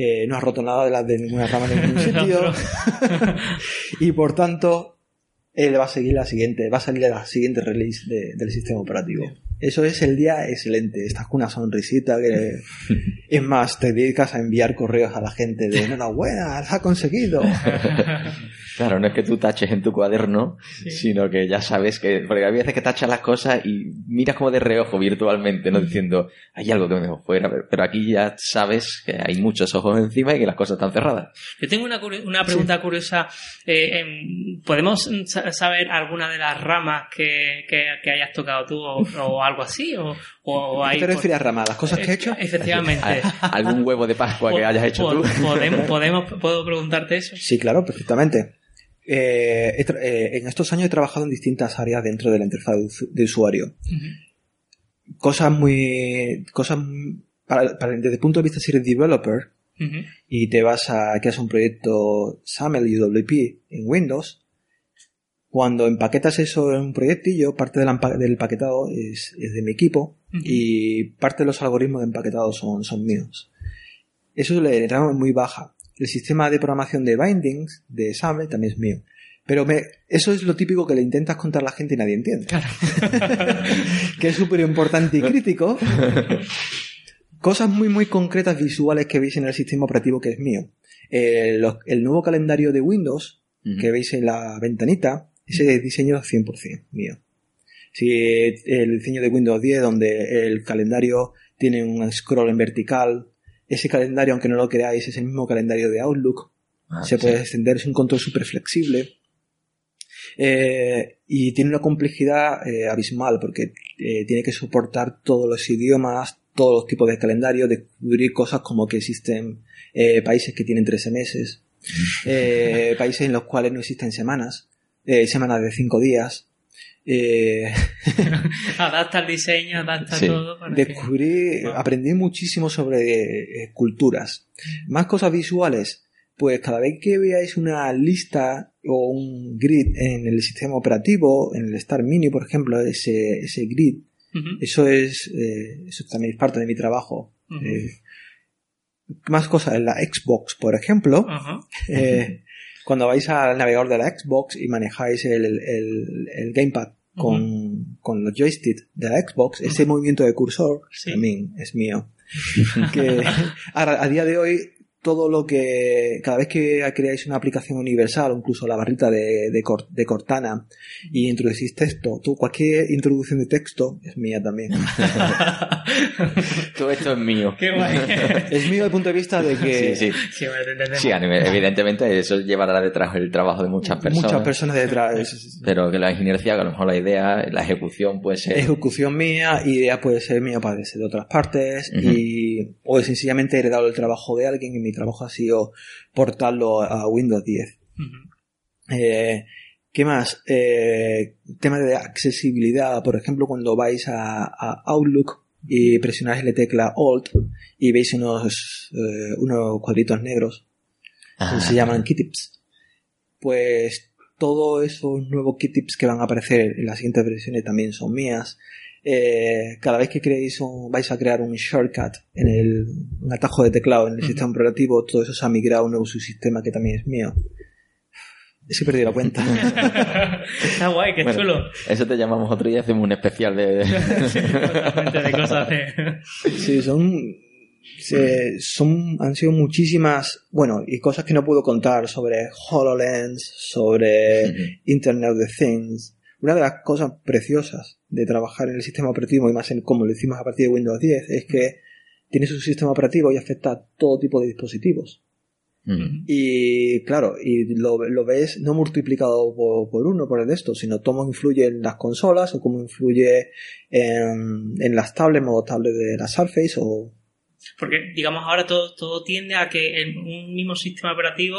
eh, no has roto nada de, las de ninguna rama en ningún sitio, y por tanto, él va a seguir la siguiente, va a salir la siguiente release de- del sistema operativo. Eso es el día excelente. Estás con una sonrisita que es más, te dedicas a enviar correos a la gente de enhorabuena, has conseguido. Claro, no es que tú taches en tu cuaderno, Sí. sino que ya sabes que. Porque hay veces que tachas las cosas y miras como de reojo virtualmente, ¿no? Diciendo, hay algo que me dejó fuera. Pero- aquí ya sabes que hay muchos ojos encima y que las cosas están cerradas. Yo tengo una, una pregunta curiosa. Eh, em, ¿Podemos mm, sa- saber alguna de las ramas que, que, que hayas tocado tú o, o algo así? ¿O, o ¿A hay qué te refieres, Rama? ¿Las cosas que he hecho? Efectivamente. ¿Algún huevo de Pascua que hayas hecho tú? Po- ¿Podemos, podemos, ¿Puedo preguntarte eso? Sí, claro, perfectamente. Eh, eh, en estos años he trabajado en distintas áreas dentro de la interfaz de usu- de usuario. Cosas muy... Cosas para, para- desde el punto de vista si eres developer y te vas a que es un proyecto SAML UWP en Windows, cuando empaquetas eso en un proyectillo, parte del, empa- del empaquetado es, es de mi equipo y parte de los algoritmos de empaquetado son, son míos. Eso le da muy baja. El sistema de programación de bindings de SAML también es mío. Pero me, eso es lo típico que le intentas contar a la gente y nadie entiende. que es súper importante y crítico. Cosas muy, muy concretas visuales que veis en el sistema operativo que es mío. Eh, los- el nuevo calendario de Windows que veis en la ventanita, ese diseño es 100% mío. Si el diseño de Windows 10, donde el calendario tiene un scroll en vertical, ese calendario, aunque no lo creáis, es el mismo calendario de Outlook. Ah, se sí. puede extender, es un control súper flexible. Eh, y tiene una complejidad eh, abismal porque eh, tiene que soportar todos los idiomas, todos los tipos de calendario, descubrir cosas como que existen países que tienen 13 meses, eh, países en los cuales no existen semanas, semanas de 5 días. Eh, Adapta el diseño, adapta Sí. todo. para que- descubrí, Wow. aprendí muchísimo sobre eh, culturas. Más cosas visuales. Pues cada vez que veáis una lista o un grid en el sistema operativo, en el Star Mini, por ejemplo, ese, ese grid, eso es, eh, eso también es parte de mi trabajo. Eh, más cosas en la Xbox, por ejemplo. Eh, cuando vais al navegador de la Xbox y manejáis el, el- el gamepad con, con los joysticks de la Xbox, ese movimiento de cursor Sí. también es mío. que ahora, a día de hoy, todo lo que, cada vez que creáis una aplicación universal, o incluso la barrita de, de, de Cortana, y introducís texto, tú, cualquier introducción de texto es mía también. Todo esto es mío. Qué guay. es mío desde el punto de vista de que Sí, sí. Sí. Sí, evidentemente eso llevará detrás el trabajo de muchas personas. muchas personas detrás. Pero que la ingeniería, que a lo mejor la idea, la ejecución puede ser. ejecución mía, idea puede ser mía, puede ser de otras partes, Ujú. y o sencillamente he heredado el trabajo de alguien y mi trabajo ha sido portarlo a Windows 10. Ujú. Eh, ¿Qué más? Eh, tema de accesibilidad, por ejemplo, cuando vais a, a Outlook y presionáis la tecla Alt y veis unos, eh, unos cuadritos negros Ah, se llaman keytips. Pues todos esos nuevos keytips que van a aparecer en las siguientes versiones también son mías. Eh, cada vez que creéis un, vais a crear un shortcut en el un atajo de teclado en el sistema operativo, todo eso se ha migrado a un nuevo subsistema que también es mío. He perdido la cuenta. Está guay, qué Bueno, chulo. Eso te llamamos otro día, hacemos un especial de... Sí, de cosas de... Sí, son, se- son, han sido muchísimas, bueno, y cosas que no puedo contar sobre HoloLens, sobre. Internet of Things. Una de las cosas preciosas de trabajar en el sistema operativo y más en como lo hicimos a partir de Windows 10 es que tienes un sistema operativo y afecta a todo tipo de dispositivos. Ujú. Y claro, y lo, lo ves no multiplicado por, por uno, por el de esto, sino cómo influye en las consolas o cómo influye en, en las tablets, modo tablet de la Surface o Porque, digamos, ahora todo, todo tiende a que en un mismo sistema operativo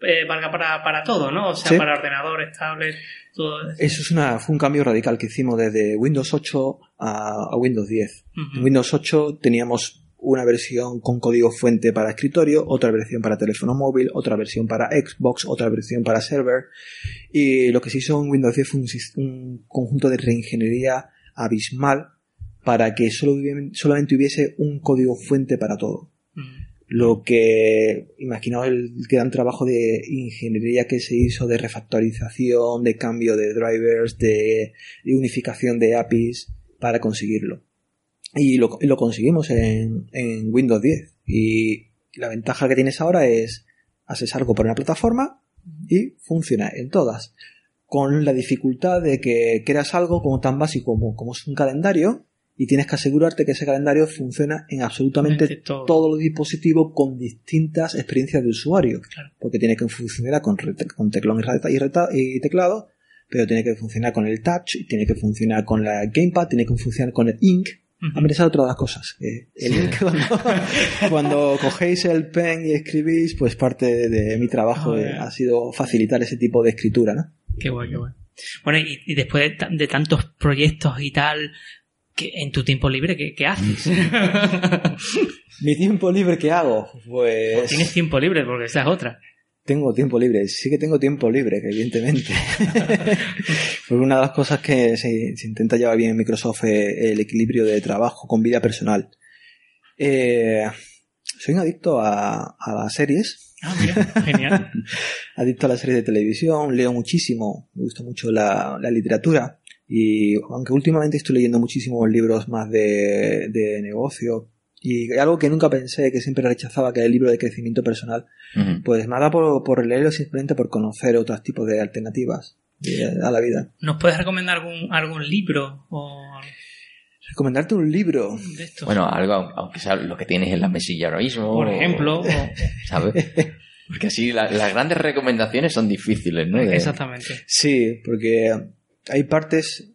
eh, valga para, para todo, ¿no? O sea, Sí. para ordenadores, tablets, todo eso. Eso es una, fue un cambio radical que hicimos desde Windows 8 a, a Windows 10. En. Windows 8 teníamos una versión con código fuente para escritorio, otra versión para teléfono móvil, otra versión para Xbox, otra versión para server. Y lo que se hizo en Windows 10 fue un, un conjunto de reingeniería abismal para que solo solamente hubiese un código fuente para todo. Lo que imaginaos el gran trabajo de ingeniería que se hizo de refactorización, de cambio de drivers, de, unificación de APIs para conseguirlo. Y lo, lo conseguimos en, en Windows 10. Y la ventaja que tienes ahora es haces algo por una plataforma y funciona en todas. Con la dificultad de que creas algo como tan básico como, como es un calendario y tienes que asegurarte que ese calendario funciona en absolutamente todo. todos los dispositivos con distintas experiencias de usuario. Claro. Porque tiene que funcionar con, con teclón y, y teclado, pero tiene que funcionar con el touch, tiene que funcionar con la gamepad, tiene que funcionar con el ink. De las cosas. que el ink, cuando, cuando cogéis el pen y escribís, pues parte de, mi trabajo Ah, eh, ha sido facilitar ese tipo de escritura, ¿no? Qué guay, qué guay. Bueno, y, y después de, de tantos proyectos y tal, que en tu tiempo libre, ¿qué, qué haces? Mi tiempo libre, ¿qué hago? Pues... Tienes tiempo libre, porque esa es otra. Tengo tiempo libre, sí que tengo tiempo libre, evidentemente. Porque una de las cosas que se, se intenta llevar bien en Microsoft es el equilibrio de trabajo con vida personal. Eh, soy un adicto a, a las series, Ah, mira, genial. adicto a las series de televisión, leo muchísimo, me gusta mucho la, la literatura y aunque últimamente estoy leyendo muchísimos libros más de, de negocio y algo que nunca pensé, que siempre rechazaba, que era el libro de crecimiento personal, Ujú. pues me da por, por leerlo simplemente por conocer otros tipos de alternativas eh, a la vida. ¿Nos puedes recomendar algún, algún libro o Recomendarte un libro. de estos? Bueno, algo, aunque sea lo que tienes en la mesilla ahora mismo. por o- ejemplo. o- ¿Sabes? Porque así la- las grandes recomendaciones son difíciles, ¿no? De- Exactamente. Sí, porque hay partes...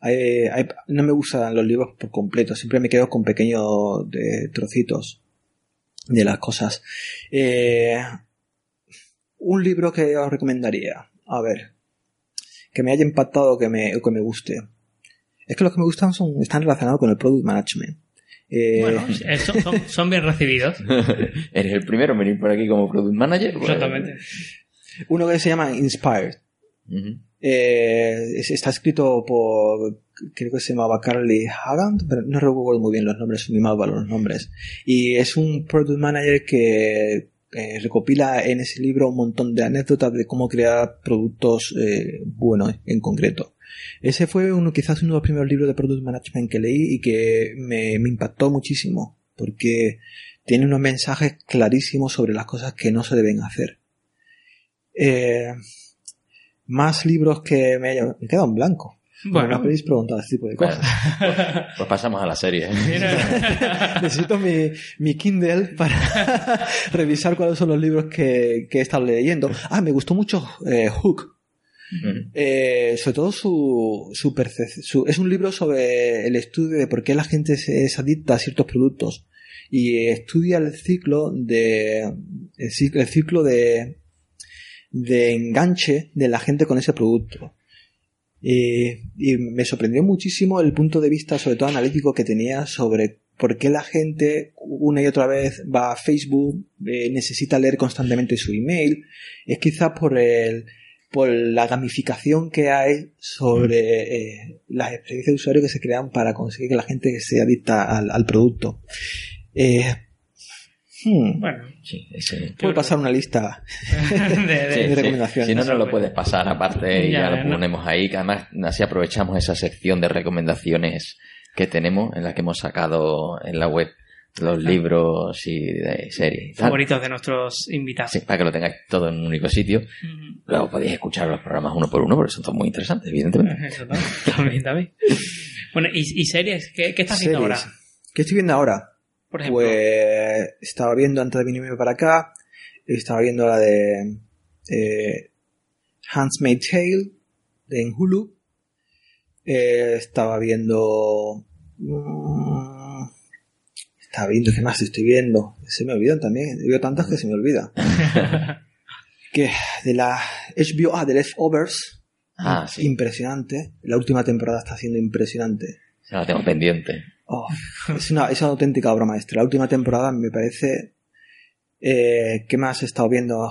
hay- hay- no me gustan los libros por completo, siempre me quedo con pequeños eh, trocitos de las cosas. Eh, un libro que os recomendaría, a ver, que me haya impactado, que me, que me guste. Es que los que me gustan son, están relacionados con el product management. Eh, Bueno, son, son- son bien recibidos. Eres el primero en venir por aquí como product manager. pues- Exactamente. Uno que se llama Inspired. Eh, es- está escrito por, creo que se llamaba Carly Hagan, pero no recuerdo muy bien los nombres, soy muy mal los nombres. Y es un product manager que eh, recopila en ese libro un montón de anécdotas de cómo crear productos eh, buenos en concreto. Ese fue uno, quizás uno de los primeros libros de product management que leí y que me, me impactó muchísimo, porque tiene unos mensajes clarísimos sobre las cosas que no se deben hacer. Eh, más libros que me hayan... Me he quedado en blanco. Bueno. me habéis preguntado ese tipo de cosas. pues pasamos a la serie. ¿eh? Necesito mi, mi Kindle para revisar cuáles son los libros que, que he estado leyendo. Ah, me gustó mucho eh, Hook. Eh, sobre todo su, su su- es un libro sobre el estudio de por qué la gente se es adicta a ciertos productos y estudia el ciclo de el ciclo, el ciclo de de enganche de la gente con ese producto y me sorprendió muchísimo el punto de vista sobre todo analítico que tenía sobre por qué la gente una y otra vez va a Facebook eh, necesita leer constantemente su email es quizás por el por la gamificación que hay sobre eh, las experiencias de usuario que se crean para conseguir que la gente sea adicta al, al producto. Eh, Hmm. Bueno, Sí, ese- Puedo pasar una lista. de- de- Sí, de sí. recomendaciones. Si no, nos lo puede. puedes pasar aparte y Ya, ya, lo no. ponemos ahí. Que además, así aprovechamos esa sección de recomendaciones que tenemos en la que hemos sacado en la web los libros y de series y tal. favoritos de nuestros invitados. Sí, para que lo tengáis todo en un único sitio. Luego podéis escuchar los programas uno por uno porque son todos muy interesantes, evidentemente. Eso también, también. Bueno, ¿y, y series? ¿Qué, qué estás haciendo Series. ahora? ¿Qué estoy viendo ahora? Por ejemplo. Pues estaba viendo antes de venirme para acá, estaba viendo la de eh, Handmaid's Tale de en Hulu. Eh, estaba viendo... mm, estaba viendo, ¿qué más estoy viendo? Se me olvidan también, veo tantas que se me olvida. que de la HBO, ah, de Leftovers, Ah, sí. impresionante. La última temporada está siendo impresionante. Se la tengo pendiente. Oh, es, una, es una auténtica obra maestra. La última temporada me parece... Eh, ¿Qué más he estado viendo?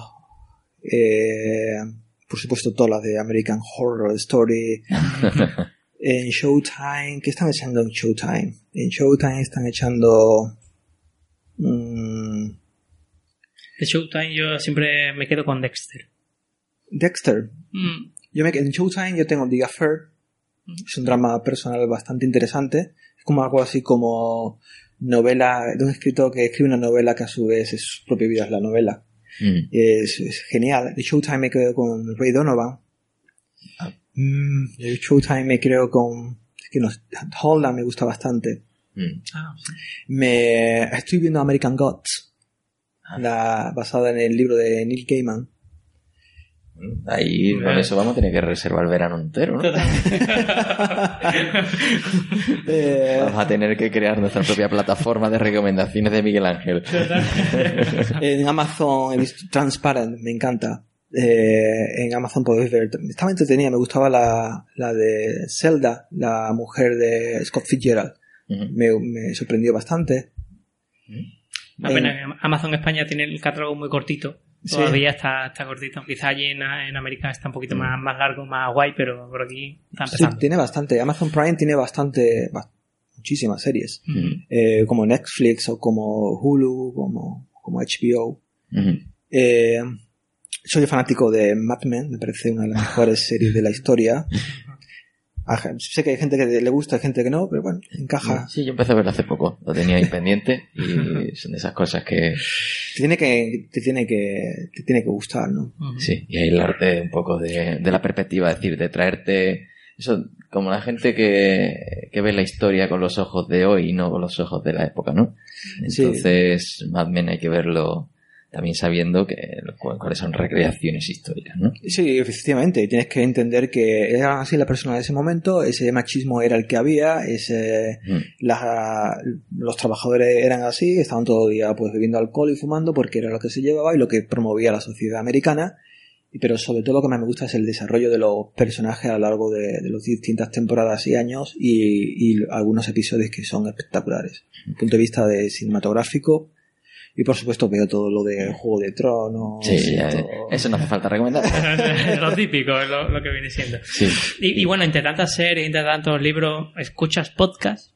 Eh, por supuesto, todas las de American Horror Story. en Showtime, ¿qué están echando en Showtime? En Showtime están echando... mm, De Showtime yo siempre me quedo con Dexter. Dexter. Mm, Yo me, en Showtime yo tengo The Affair. Es un drama personal bastante interesante. Es como algo así como novela de un escritor que escribe una novela que a su vez es su propia vida es la novela. Mm. Es, es genial. De Showtime me quedo con Ray Donovan. Ah. Mm, de Showtime me creo con... Es que no, Holland me gusta bastante. Mm. ah, sí. Me estoy viendo American Gods, Ah. la, basada en el libro de Neil Gaiman. Ahí con eso vamos a tener que reservar el verano entero, ¿no? Eh, Vamos a tener que crear nuestra propia plataforma de recomendaciones de Miguel Ángel. en Amazon he visto Transparent, me encanta. Eh, en Amazon podéis ver. Estaba entretenida, me gustaba la, la de Zelda, la mujer de Scott Fitzgerald. Me, me sorprendió bastante. Una pena que Amazon España tiene el catálogo muy cortito. Sí. Todavía está, está cortito. Quizá allí en, en América está un poquito más, más largo, más guay, pero por aquí está Sí, empezando. tiene bastante. Amazon Prime tiene bastante, ba- muchísimas series. Ujú. Eh, como Netflix o como Hulu, como, como HBO. Eh, soy fanático de Mad Men, me parece una de las mejores series de la historia. Sé que hay gente que le gusta, hay gente que no, pero bueno, encaja. Sí, yo empecé a verlo hace poco. Lo tenía ahí pendiente y son de esas cosas que... Te tiene que, te tiene que, te tiene que gustar, ¿no? Sí, y aislarte un poco de, de la perspectiva, es decir, de traerte... Eso, como la gente que, que ve la historia con los ojos de hoy y no con los ojos de la época, ¿no? Sí. Entonces, Mad Men hay que verlo también sabiendo que cu- cuáles son recreaciones históricas, ¿no? Sí, efectivamente, tienes que entender que eran así la persona de ese momento, ese machismo era el que había, ese, Mm. la- los trabajadores eran así, estaban todo el día pues bebiendo alcohol y fumando porque era lo que se llevaba y lo que promovía la sociedad americana. Pero sobre todo lo que más me gusta es el desarrollo de los personajes a lo largo de, de las distintas temporadas y años y, y algunos episodios que son espectaculares. Desde el punto de vista de cinematográfico y por supuesto veo todo lo de Juego de Tronos. Sí, y ya, todo. eso no hace falta recomendar. lo típico, es lo, lo que viene siendo. Sí. Y, y bueno, entre tantas series, entre tantos libros, ¿escuchas podcast?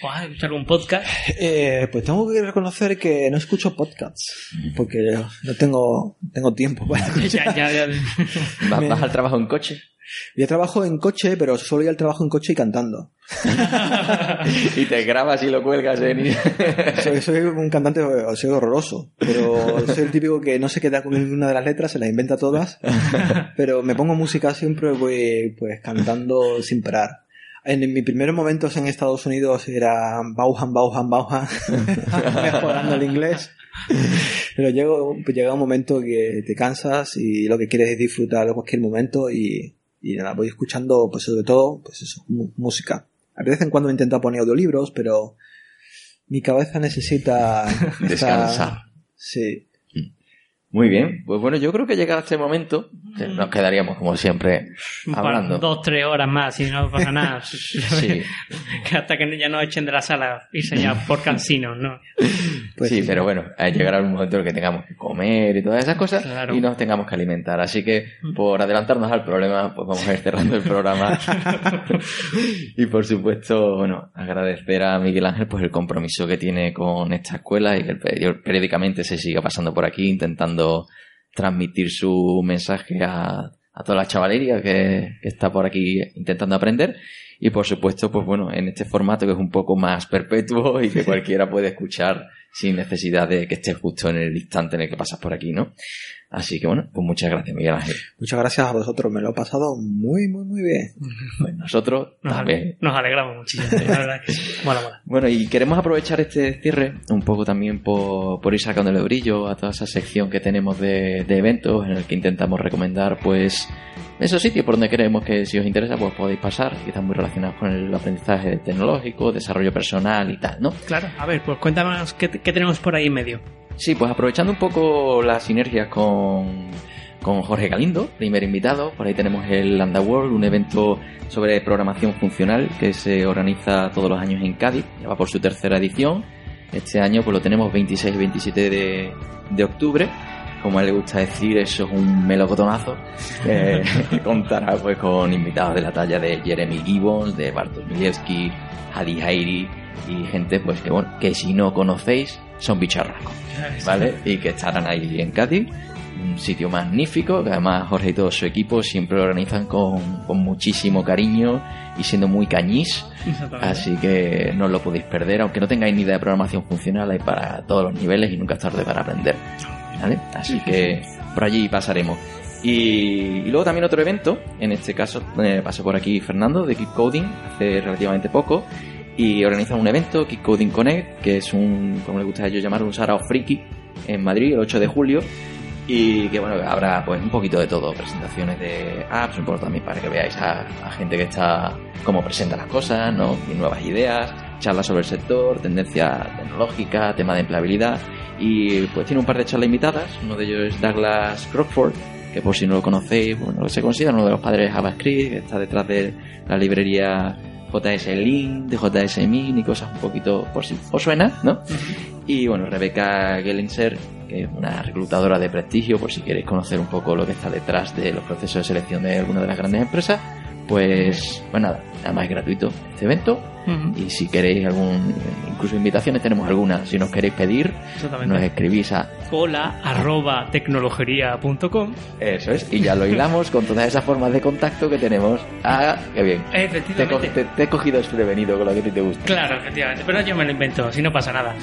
¿O has escuchado algún podcast? Eh, pues tengo que reconocer que no escucho podcasts porque no tengo, tengo tiempo para ya, ya, ya. ¿Vas, Me- vas al trabajo en coche? Yo trabajo en coche, pero solo ir al trabajo en coche y cantando. y te grabas y lo cuelgas en... Soy, soy un cantante, soy horroroso, pero soy el típico que no se queda con ninguna de las letras, se las inventa todas, pero me pongo música siempre, voy pues cantando sin parar. En, mis primeros momentos en Estados Unidos era Bauhan, Bauhan, Bauhan, mejorando el inglés. Pero llega, pues llega un momento que te cansas y lo que quieres es disfrutar de cualquier momento y, y nada, voy escuchando, pues sobre todo, pues eso, música. A de vez en cuando intento poner audiolibros, pero mi cabeza necesita Descansar. Sí. Muy bien, pues bueno, yo creo que llega este momento Nos quedaríamos, como siempre, hablando. dos, tres horas más y no pasa nada. Sí. Hasta que ya nos echen de la sala, irse ya por cansinos, ¿no? Pues sí, sí. pero bueno, eh, llegará un momento en el que tengamos que comer y todas esas cosas Claro. y nos tengamos que alimentar. Así que, por adelantarnos al problema, pues vamos a ir cerrando el programa. y por supuesto, bueno, agradecer a Miguel Ángel pues el compromiso que tiene con esta escuela y que peri- periódicamente se siga pasando por aquí intentando transmitir su mensaje a, a toda la chavalería que, que está por aquí intentando aprender. Y por supuesto, pues bueno, en este formato que es un poco más perpetuo y que cualquiera puede escuchar sin necesidad de que estés justo en el instante en el que pasas por aquí, ¿no? Así que bueno, pues muchas gracias, Miguel Ángel. Muchas gracias a vosotros, me lo he pasado muy, muy, muy bien. Pues nosotros Nos, también. ale- nos alegramos muchísimo. La verdad que sí. Mola, mola. Bueno, y queremos aprovechar este cierre un poco también por, por ir sacándole brillo a toda esa sección que tenemos de, de eventos en el que intentamos recomendar, pues, esos sitios por donde creemos que si os interesa, pues podéis pasar, que están muy relacionados con el aprendizaje tecnológico, desarrollo personal y tal, ¿no? Claro, a ver, pues cuéntanos qué, qué tenemos por ahí en medio. Sí, pues aprovechando un poco las sinergias con, con Jorge Galindo, primer invitado. Por ahí tenemos el Underworld, un evento sobre programación funcional que se organiza todos los años en Cádiz. Ya va por su tercera edición. Este año pues lo tenemos 26 y 27 de, de octubre. Como a él le gusta decir, eso es un melocotonazo. Eh, contará pues con invitados de la talla de Jeremy Gibbons, de Bartosz Milewski, Hadi Hairi y gente pues que bueno, que si no conocéis son bicharracos. ¿vale? Y que estarán ahí en Cádiz, un sitio magnífico, que además Jorge y todo su equipo siempre lo organizan con, con muchísimo cariño y siendo muy cañís, así que no os lo podéis perder, aunque no tengáis ni idea de programación funcional, hay para todos los niveles y nunca es tarde para aprender, ¿vale? Así que por allí pasaremos. Y, y luego también otro evento, en este caso eh, pasó por aquí Fernando de Keep Coding hace relativamente poco y organizan un evento, Keep Coding Connect, que es un, como le gusta a ellos llamar, un Sarao Friki en Madrid el 8 de julio y que bueno, habrá pues un poquito de todo, presentaciones de apps, un poco también para que veáis a, a gente que está, cómo presenta las cosas, ¿no? Y nuevas ideas, charlas sobre el sector, tendencia tecnológica, tema de empleabilidad y pues tiene un par de charlas invitadas, uno de ellos es Douglas Crockford, que por si no lo conocéis, bueno, se considera uno de los padres de JavaScript, que está detrás de la librería JS Link, de JS Min y cosas un poquito por si os suena, ¿no? Y bueno, Rebeca Gellinser, que es una reclutadora de prestigio, por si queréis conocer un poco lo que está detrás de los procesos de selección de alguna de las grandes empresas, pues, pues nada, nada más gratuito este evento. Y si queréis algún, incluso invitaciones tenemos algunas, si nos queréis pedir, nos escribís a Hola arroba tecnologería.com. eso es, y ya lo hilamos con todas esas formas de contacto que tenemos. Ah, qué bien. Te, Efectivamente. te- te he cogido desprevenido con lo que a ti te gusta. Claro, efectivamente, pero yo me lo invento, si no pasa nada.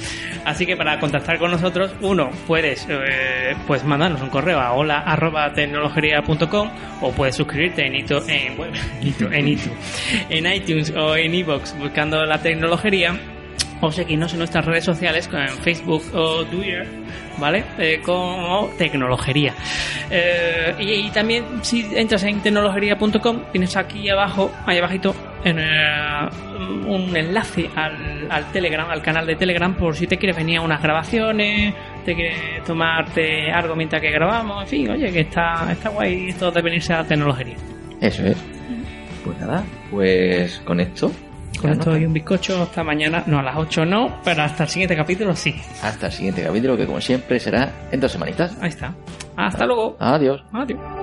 Así que para contactar con nosotros, uno, puedes eh, pues mandarnos un correo a hola arroba tecnologería.com o puedes suscribirte en, Ito- en, bueno, Ito- en, Itu- en iTunes o en iVoox la tecnología o seguirnos en nuestras redes sociales en Facebook o Twitter, ¿vale? Eh, como tecnologería. Eh, y, también si entras en tecnologería.com tienes aquí abajo, ahí abajito, en, eh, un enlace al, al Telegram, al canal de Telegram, por si te quieres venir a unas grabaciones, te quieres tomarte algo mientras que grabamos, en fin, oye, que está, está guay esto de venirse a la tecnología. Eso es. Pues nada, pues con esto. Con esto y un bizcocho hasta mañana, no a las 8 no, pero hasta el siguiente capítulo sí. Hasta el siguiente capítulo, que como siempre será en dos semanitas. Ahí está. Hasta luego. Adiós. Adiós.